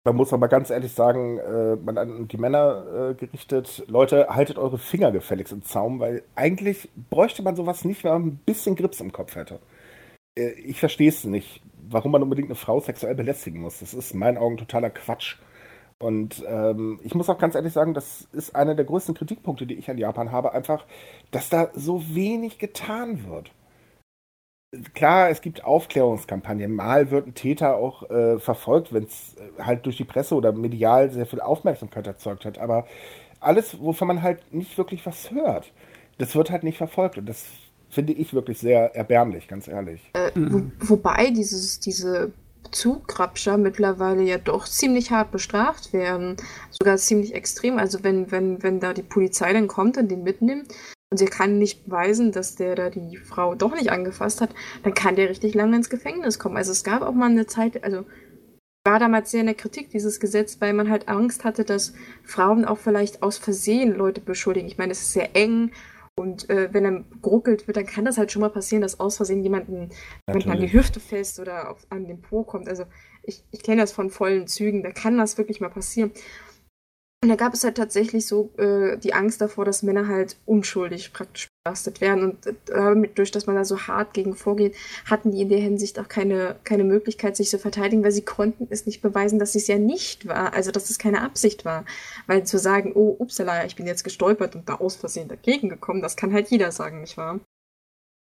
Man muss aber ganz ehrlich sagen, äh, man an die Männer äh, gerichtet, Leute, haltet eure Finger gefälligst im Zaum, weil eigentlich bräuchte man sowas nicht, wenn man ein bisschen Grips im Kopf hätte. Äh, ich verstehe es nicht, warum man unbedingt eine Frau sexuell belästigen muss. Das ist in meinen Augen totaler Quatsch. Und ähm, ich muss auch ganz ehrlich sagen, das ist einer der größten Kritikpunkte, die ich an Japan habe, einfach, dass da so wenig getan wird. Klar, es gibt Aufklärungskampagnen. Mal wird ein Täter auch äh, verfolgt, wenn es äh, halt durch die Presse oder medial sehr viel Aufmerksamkeit erzeugt hat. Aber alles, wovon man halt nicht wirklich was hört, das wird halt nicht verfolgt. Und das finde ich wirklich sehr erbärmlich, ganz ehrlich. Äh, wo, wobei dieses, diese Zugrabscher mittlerweile ja doch ziemlich hart bestraft werden. Sogar ziemlich extrem. Also wenn, wenn, wenn da die Polizei dann kommt und den mitnimmt und sie kann nicht beweisen, dass der da die Frau doch nicht angefasst hat, dann kann der richtig lange ins Gefängnis kommen. Also es gab auch mal eine Zeit, also war damals sehr in der Kritik, dieses Gesetz, weil man halt Angst hatte, dass Frauen auch vielleicht aus Versehen Leute beschuldigen. Ich meine, es ist sehr eng und äh, wenn er geruckelt wird, dann kann das halt schon mal passieren, dass aus Versehen jemanden, jemanden an die Hüfte fest oder auf, an den Po kommt. Also ich, ich kenne das von vollen Zügen, da kann das wirklich mal passieren. Und da gab es halt tatsächlich so äh, die Angst davor, dass Männer halt unschuldig praktisch belastet werden. Und äh, damit, durch dass man da so hart gegen vorgeht, hatten die in der Hinsicht auch keine, keine Möglichkeit, sich zu verteidigen, weil sie konnten es nicht beweisen, dass es ja nicht war. Also, dass es keine Absicht war. Weil zu sagen, oh, upsala, ich bin jetzt gestolpert und da aus Versehen dagegen gekommen, das kann halt jeder sagen, nicht wahr?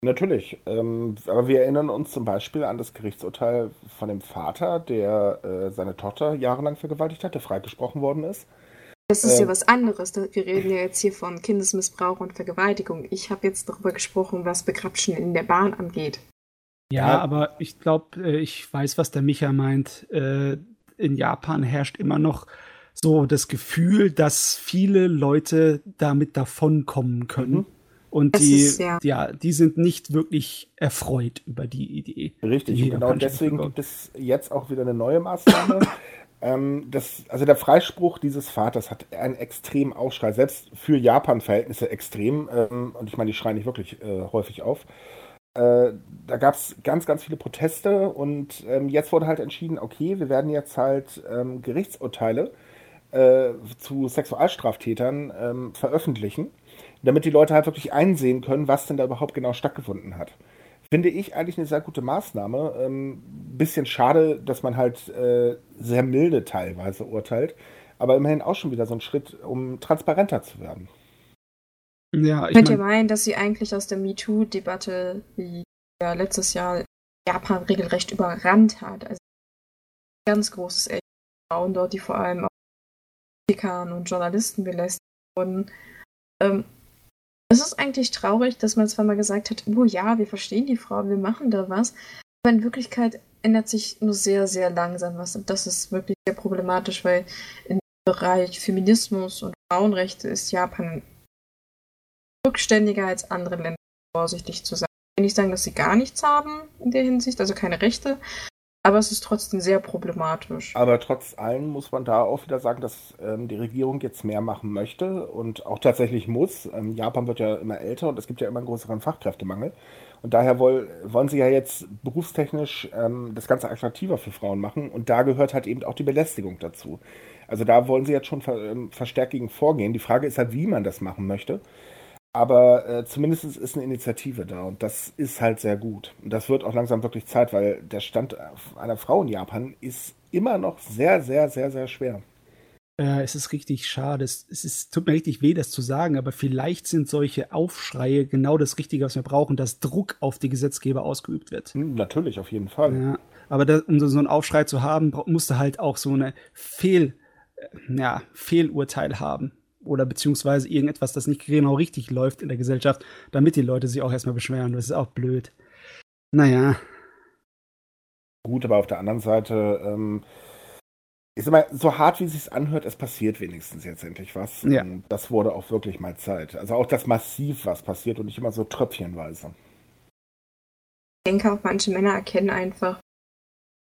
Natürlich. Ähm, aber wir erinnern uns zum Beispiel an das Gerichtsurteil von dem Vater, der äh, seine Tochter jahrelang vergewaltigt hat, der freigesprochen worden ist. Das ist ähm, ja was anderes. Wir reden ja jetzt hier von Kindesmissbrauch und Vergewaltigung. Ich habe jetzt darüber gesprochen, was Begrapschen in der Bahn angeht. Ja, ja. aber ich glaube, äh, ich weiß, was der Micha meint. Äh, in Japan herrscht immer noch so das Gefühl, dass viele Leute damit davonkommen können. Mhm. Und die, ist, ja. ja. die sind nicht wirklich erfreut über die Idee. Richtig, die genau deswegen gibt es jetzt auch wieder eine neue Maßnahme. Ähm, das, also der Freispruch dieses Vaters hat einen extremen Aufschrei, selbst für Japan-Verhältnisse extrem. Ähm, und ich meine, die schreien nicht wirklich äh, häufig auf. Äh, da gab es ganz, ganz viele Proteste und ähm, jetzt wurde halt entschieden, okay, wir werden jetzt halt ähm, Gerichtsurteile äh, zu Sexualstraftätern ähm, veröffentlichen, damit die Leute halt wirklich einsehen können, was denn da überhaupt genau stattgefunden hat. Finde ich eigentlich eine sehr gute Maßnahme. Ähm, bisschen schade, dass man halt äh, sehr milde teilweise urteilt, aber immerhin auch schon wieder so ein Schritt, um transparenter zu werden. Ja, ich Könnt ihr meinen, dass sie eigentlich aus der MeToo-Debatte, die ja letztes Jahr Japan regelrecht überrannt hat, also ganz großes Echt Frauen dort, die vor allem auch Politikern und Journalisten belästigt wurden. Ähm, es ist eigentlich traurig, dass man zwar mal gesagt hat, oh ja, wir verstehen die Frauen, wir machen da was, aber in Wirklichkeit ändert sich nur sehr, sehr langsam was. Und das ist wirklich sehr problematisch, weil im Bereich Feminismus und Frauenrechte ist Japan rückständiger als andere Länder, vorsichtig zu sein. Ich will nicht sagen, dass sie gar nichts haben in der Hinsicht, also keine Rechte, aber es ist trotzdem sehr problematisch. Aber trotz allem muss man da auch wieder sagen, dass ähm, die Regierung jetzt mehr machen möchte und auch tatsächlich muss. Ähm, Japan wird ja immer älter und es gibt ja immer einen größeren Fachkräftemangel. Und daher woll, wollen sie ja jetzt berufstechnisch ähm, das Ganze attraktiver für Frauen machen. Und da gehört halt eben auch die Belästigung dazu. Also da wollen sie jetzt schon ver, ähm, verstärkt gegen vorgehen. Die Frage ist halt, wie man das machen möchte. Aber äh, zumindest ist eine Initiative da und das ist halt sehr gut. Und das wird auch langsam wirklich Zeit, weil der Stand einer Frau in Japan ist immer noch sehr, sehr, sehr, sehr schwer. Äh, es ist richtig schade. Es, ist, tut mir richtig weh, das zu sagen, aber vielleicht sind solche Aufschreie genau das Richtige, was wir brauchen, dass Druck auf die Gesetzgeber ausgeübt wird. Hm, natürlich, auf jeden Fall. Ja, aber da, um so einen Aufschrei zu haben, musste halt auch so eine Fehl, äh, ja, Fehlurteil haben oder beziehungsweise irgendetwas, das nicht genau richtig läuft in der Gesellschaft, damit die Leute sich auch erstmal beschweren. Das ist auch blöd. Naja. Gut, aber auf der anderen Seite, ähm, ich sag mal, so hart wie es sich anhört, es passiert wenigstens jetzt endlich was. Ja. Und das wurde auch wirklich mal Zeit. Also auch, dass massiv was passiert und nicht immer so tröpfchenweise. Ich denke auch, manche Männer erkennen einfach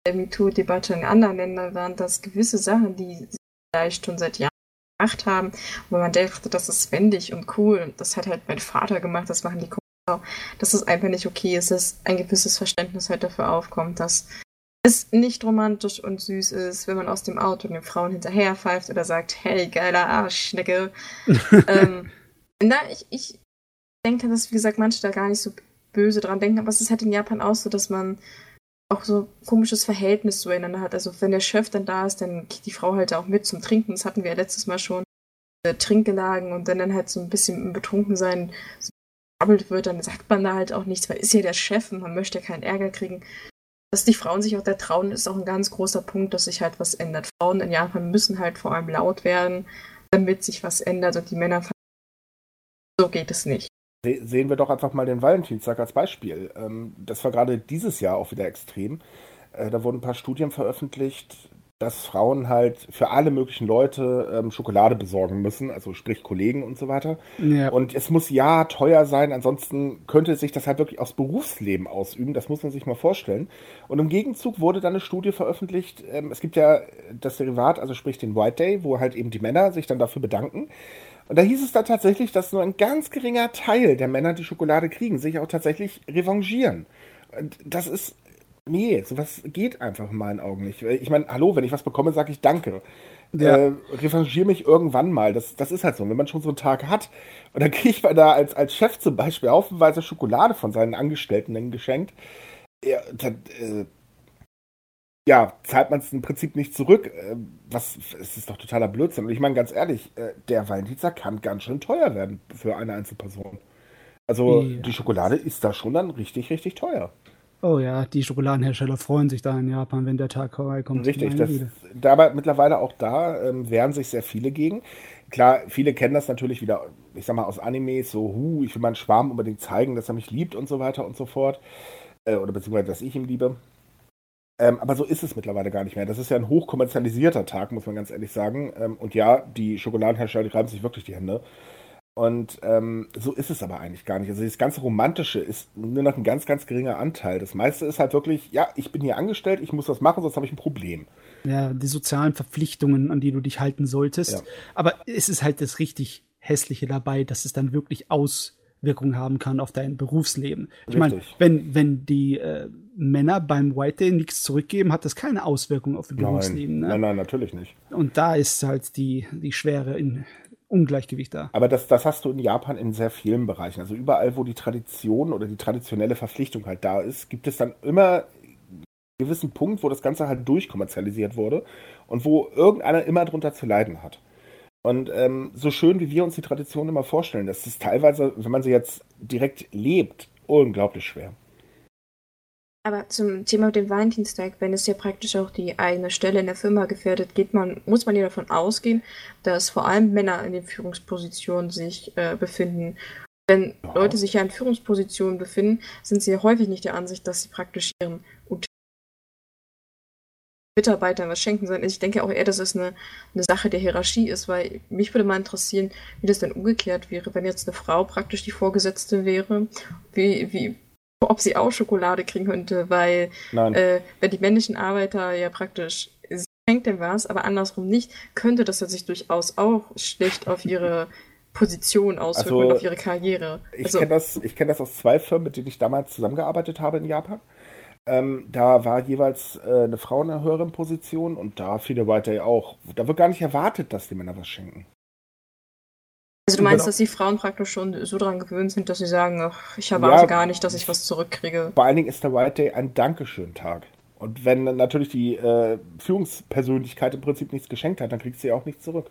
der MeToo-Debatte in anderen Ländern waren, dass gewisse Sachen, die sie vielleicht schon seit Jahren gemacht haben, wo man dachte, das ist wendig und cool. Das hat halt mein Vater gemacht, das machen die Kunden Dass es einfach nicht okay ist, dass ein gewisses Verständnis halt dafür aufkommt, dass es nicht romantisch und süß ist, wenn man aus dem Auto den Frauen hinterher pfeift oder sagt, hey, geiler Arschschnecke. [LAUGHS] ähm, na, ich, ich denke, dass, wie gesagt, manche da gar nicht so böse dran denken, aber es ist halt in Japan auch so, dass man auch so komisches Verhältnis zueinander hat. Also wenn der Chef dann da ist, dann geht die Frau halt auch mit zum Trinken. Das hatten wir ja letztes Mal schon. Äh, Trinkgelagen und wenn dann halt so ein bisschen betrunken sein so wird, dann sagt man da halt auch nichts, weil ist ja der Chef und man möchte ja keinen Ärger kriegen. Dass die Frauen sich auch da trauen, ist auch ein ganz großer Punkt, dass sich halt was ändert. Frauen in Japan müssen halt vor allem laut werden, damit sich was ändert und die Männer so geht es nicht sehen wir doch einfach mal den Valentinstag als Beispiel. Ähm, das war gerade dieses Jahr auch wieder extrem. Äh, da wurden ein paar Studien veröffentlicht, dass Frauen halt für alle möglichen Leute ähm, Schokolade besorgen müssen, also sprich Kollegen und so weiter. Ja. Und es muss ja teuer sein, ansonsten könnte sich das halt wirklich aufs Berufsleben ausüben. Das muss man sich mal vorstellen. Und im Gegenzug wurde dann eine Studie veröffentlicht. Ähm, es gibt ja das Derivat, also sprich den White Day, wo halt eben die Männer sich dann dafür bedanken. Und da hieß es da tatsächlich, dass nur ein ganz geringer Teil der Männer, die Schokolade kriegen, sich auch tatsächlich revanchieren. Und das ist, nee, sowas geht einfach in meinen Augen nicht. Ich meine, hallo, wenn ich was bekomme, sage ich Danke. Ja. Äh, revanchiere mich irgendwann mal. Das, das ist halt so. Wenn man schon so einen Tag hat und dann [LAUGHS] kriegt man da als, als Chef zum Beispiel haufenweise Schokolade von seinen Angestellten geschenkt, ja, dann, äh, ja, zahlt man es im Prinzip nicht zurück. Äh, was, es ist doch totaler Blödsinn. Und ich meine ganz ehrlich, äh, der Valentinstag kann ganz schön teuer werden für eine Einzelperson. Also ja. die Schokolade ist da schon dann richtig, richtig teuer. Oh ja, die Schokoladenhersteller freuen sich da in Japan, wenn der Tag vorbeikommt. Richtig, das, dabei mittlerweile auch da ähm, wehren sich sehr viele gegen. Klar, viele kennen das natürlich wieder, ich sag mal, aus Animes, so, hu, ich will meinen Schwarm unbedingt zeigen, dass er mich liebt und so weiter und so fort. Äh, oder beziehungsweise, dass ich ihn liebe. Ähm, aber so ist es mittlerweile gar nicht mehr. Das ist ja ein hochkommerzialisierter Tag, muss man ganz ehrlich sagen. Ähm, und ja, die Schokoladenhersteller, die reiben sich wirklich die Hände. Und ähm, so ist es aber eigentlich gar nicht. Also das ganze Romantische ist nur noch ein ganz, ganz geringer Anteil. Das meiste ist halt wirklich, ja, ich bin hier angestellt, ich muss was machen, sonst habe ich ein Problem. Ja, die sozialen Verpflichtungen, an die du dich halten solltest. Ja. Aber es ist halt das richtig Hässliche dabei, dass es dann wirklich Auswirkungen haben kann auf dein Berufsleben. Ich meine, wenn, wenn die äh, Männer beim White Day nichts zurückgeben, hat das keine Auswirkungen auf ihr Berufsleben. Ne? Nein, nein, natürlich nicht. Und da ist halt die, die Schwere in Ungleichgewicht da. Aber das, das hast du in Japan in sehr vielen Bereichen. Also überall, wo die Tradition oder die traditionelle Verpflichtung halt da ist, gibt es dann immer einen gewissen Punkt, wo das Ganze halt durchkommerzialisiert wurde und wo irgendeiner immer drunter zu leiden hat. Und ähm, so schön, wie wir uns die Tradition immer vorstellen, das ist teilweise, wenn man sie jetzt direkt lebt, unglaublich schwer. Aber zum Thema mit dem Valentinstag, wenn es ja praktisch auch die eigene Stelle in der Firma gefährdet, geht man, muss man ja davon ausgehen, dass vor allem Männer in den Führungspositionen sich äh, befinden. Wenn ja. Leute sich ja in Führungspositionen befinden, sind sie ja häufig nicht der Ansicht, dass sie praktisch ihren Mitarbeitern was schenken sollen. Ich denke auch eher, dass es eine, eine Sache der Hierarchie ist, weil mich würde mal interessieren, wie das denn umgekehrt wäre, wenn jetzt eine Frau praktisch die Vorgesetzte wäre. Wie, wie, [LAUGHS] ob sie auch Schokolade kriegen könnte, weil äh, wenn die männlichen Arbeiter ja praktisch sie schenkt dem was, aber andersrum nicht, könnte das sich durchaus auch schlecht auf ihre [LAUGHS] Position auswirken also, und auf ihre Karriere. Ich also, kenne das, kenn das aus zwei Firmen, mit denen ich damals zusammengearbeitet habe in Japan. Ähm, da war jeweils äh, eine Frau in einer höheren Position und da viele weiter auch. Da wird gar nicht erwartet, dass die Männer was schenken. Also du meinst, genau. dass die Frauen praktisch schon so daran gewöhnt sind, dass sie sagen, ach, ich erwarte ja, gar nicht, dass ich was zurückkriege. Vor allen Dingen ist der White Day ein Dankeschön-Tag. Und wenn natürlich die äh, Führungspersönlichkeit im Prinzip nichts geschenkt hat, dann kriegst du ja auch nichts zurück.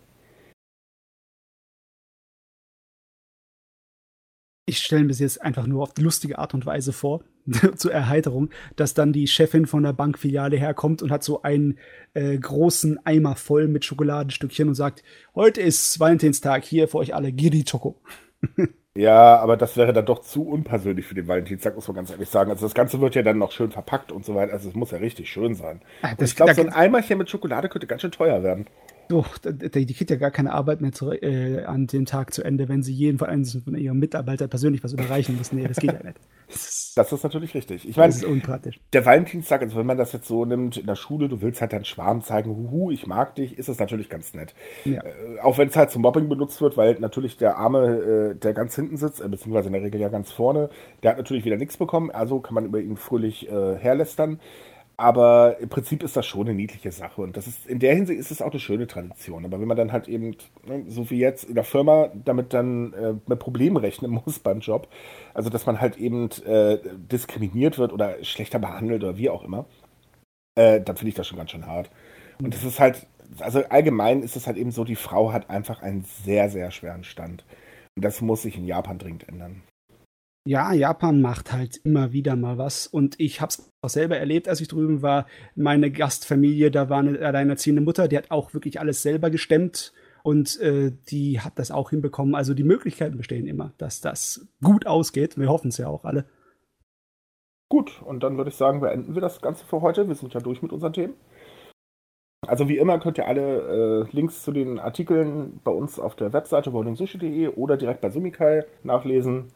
Ich stelle mir das jetzt einfach nur auf die lustige Art und Weise vor, [LAUGHS] zur Erheiterung, dass dann die Chefin von der Bankfiliale herkommt und hat so einen äh, großen Eimer voll mit Schokoladenstückchen und sagt, heute ist Valentinstag, hier für euch alle Giri Choco. [LAUGHS] Ja, aber das wäre dann doch zu unpersönlich für den Valentinstag, muss man ganz ehrlich sagen. Also das Ganze wird ja dann noch schön verpackt und so weiter. Also es muss ja richtig schön sein. Ah, ich glaube, so ein Eimerchen mit Schokolade könnte ganz schön teuer werden. Doch, die kriegt ja gar keine Arbeit mehr zu, äh, an dem Tag zu Ende, wenn sie jeden von ihrem Mitarbeiter persönlich was überreichen müssen. Nee, das geht ja nicht. Das ist, natürlich richtig. Ich meine, das ist unpraktisch. Der Valentinstag, also wenn man das jetzt so nimmt in der Schule, du willst halt deinen Schwarm zeigen, huhu, ich mag dich, ist es natürlich ganz nett. Ja. Äh, auch wenn es halt zum Mobbing benutzt wird, weil natürlich der Arme, äh, der ganz hinten sitzt, äh, beziehungsweise in der Regel ja ganz vorne, der hat natürlich wieder nichts bekommen, also kann man über ihn fröhlich äh, herlästern. Aber im Prinzip ist das schon eine niedliche Sache. Und das ist, in der Hinsicht ist es auch eine schöne Tradition. Aber wenn man dann halt eben, ne, so wie jetzt in der Firma, damit dann äh, mit Problemen rechnen [LAUGHS] muss beim Job, also dass man halt eben äh, diskriminiert wird oder schlechter behandelt oder wie auch immer, äh, dann finde ich das schon ganz schön hart. Und das ist halt, also allgemein ist es halt eben so, die Frau hat einfach einen sehr, sehr schweren Stand. Und das muss sich in Japan dringend ändern. Ja, Japan macht halt immer wieder mal was. Und ich habe es auch selber erlebt, als ich drüben war. Meine Gastfamilie, da war eine alleinerziehende Mutter, die hat auch wirklich alles selber gestemmt. Und äh, die hat das auch hinbekommen. Also die Möglichkeiten bestehen immer, dass das gut ausgeht. Wir hoffen es ja auch alle. Gut, und dann würde ich sagen, beenden wir das Ganze für heute. Wir sind ja durch mit unseren Themen. Also wie immer könnt ihr alle äh, Links zu den Artikeln bei uns auf der Webseite bowlingsushi.de oder direkt bei Sumikai nachlesen.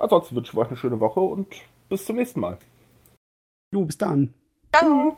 Ansonsten wünsche ich euch eine schöne Woche und bis zum nächsten Mal. Jo, bis dann. Ciao.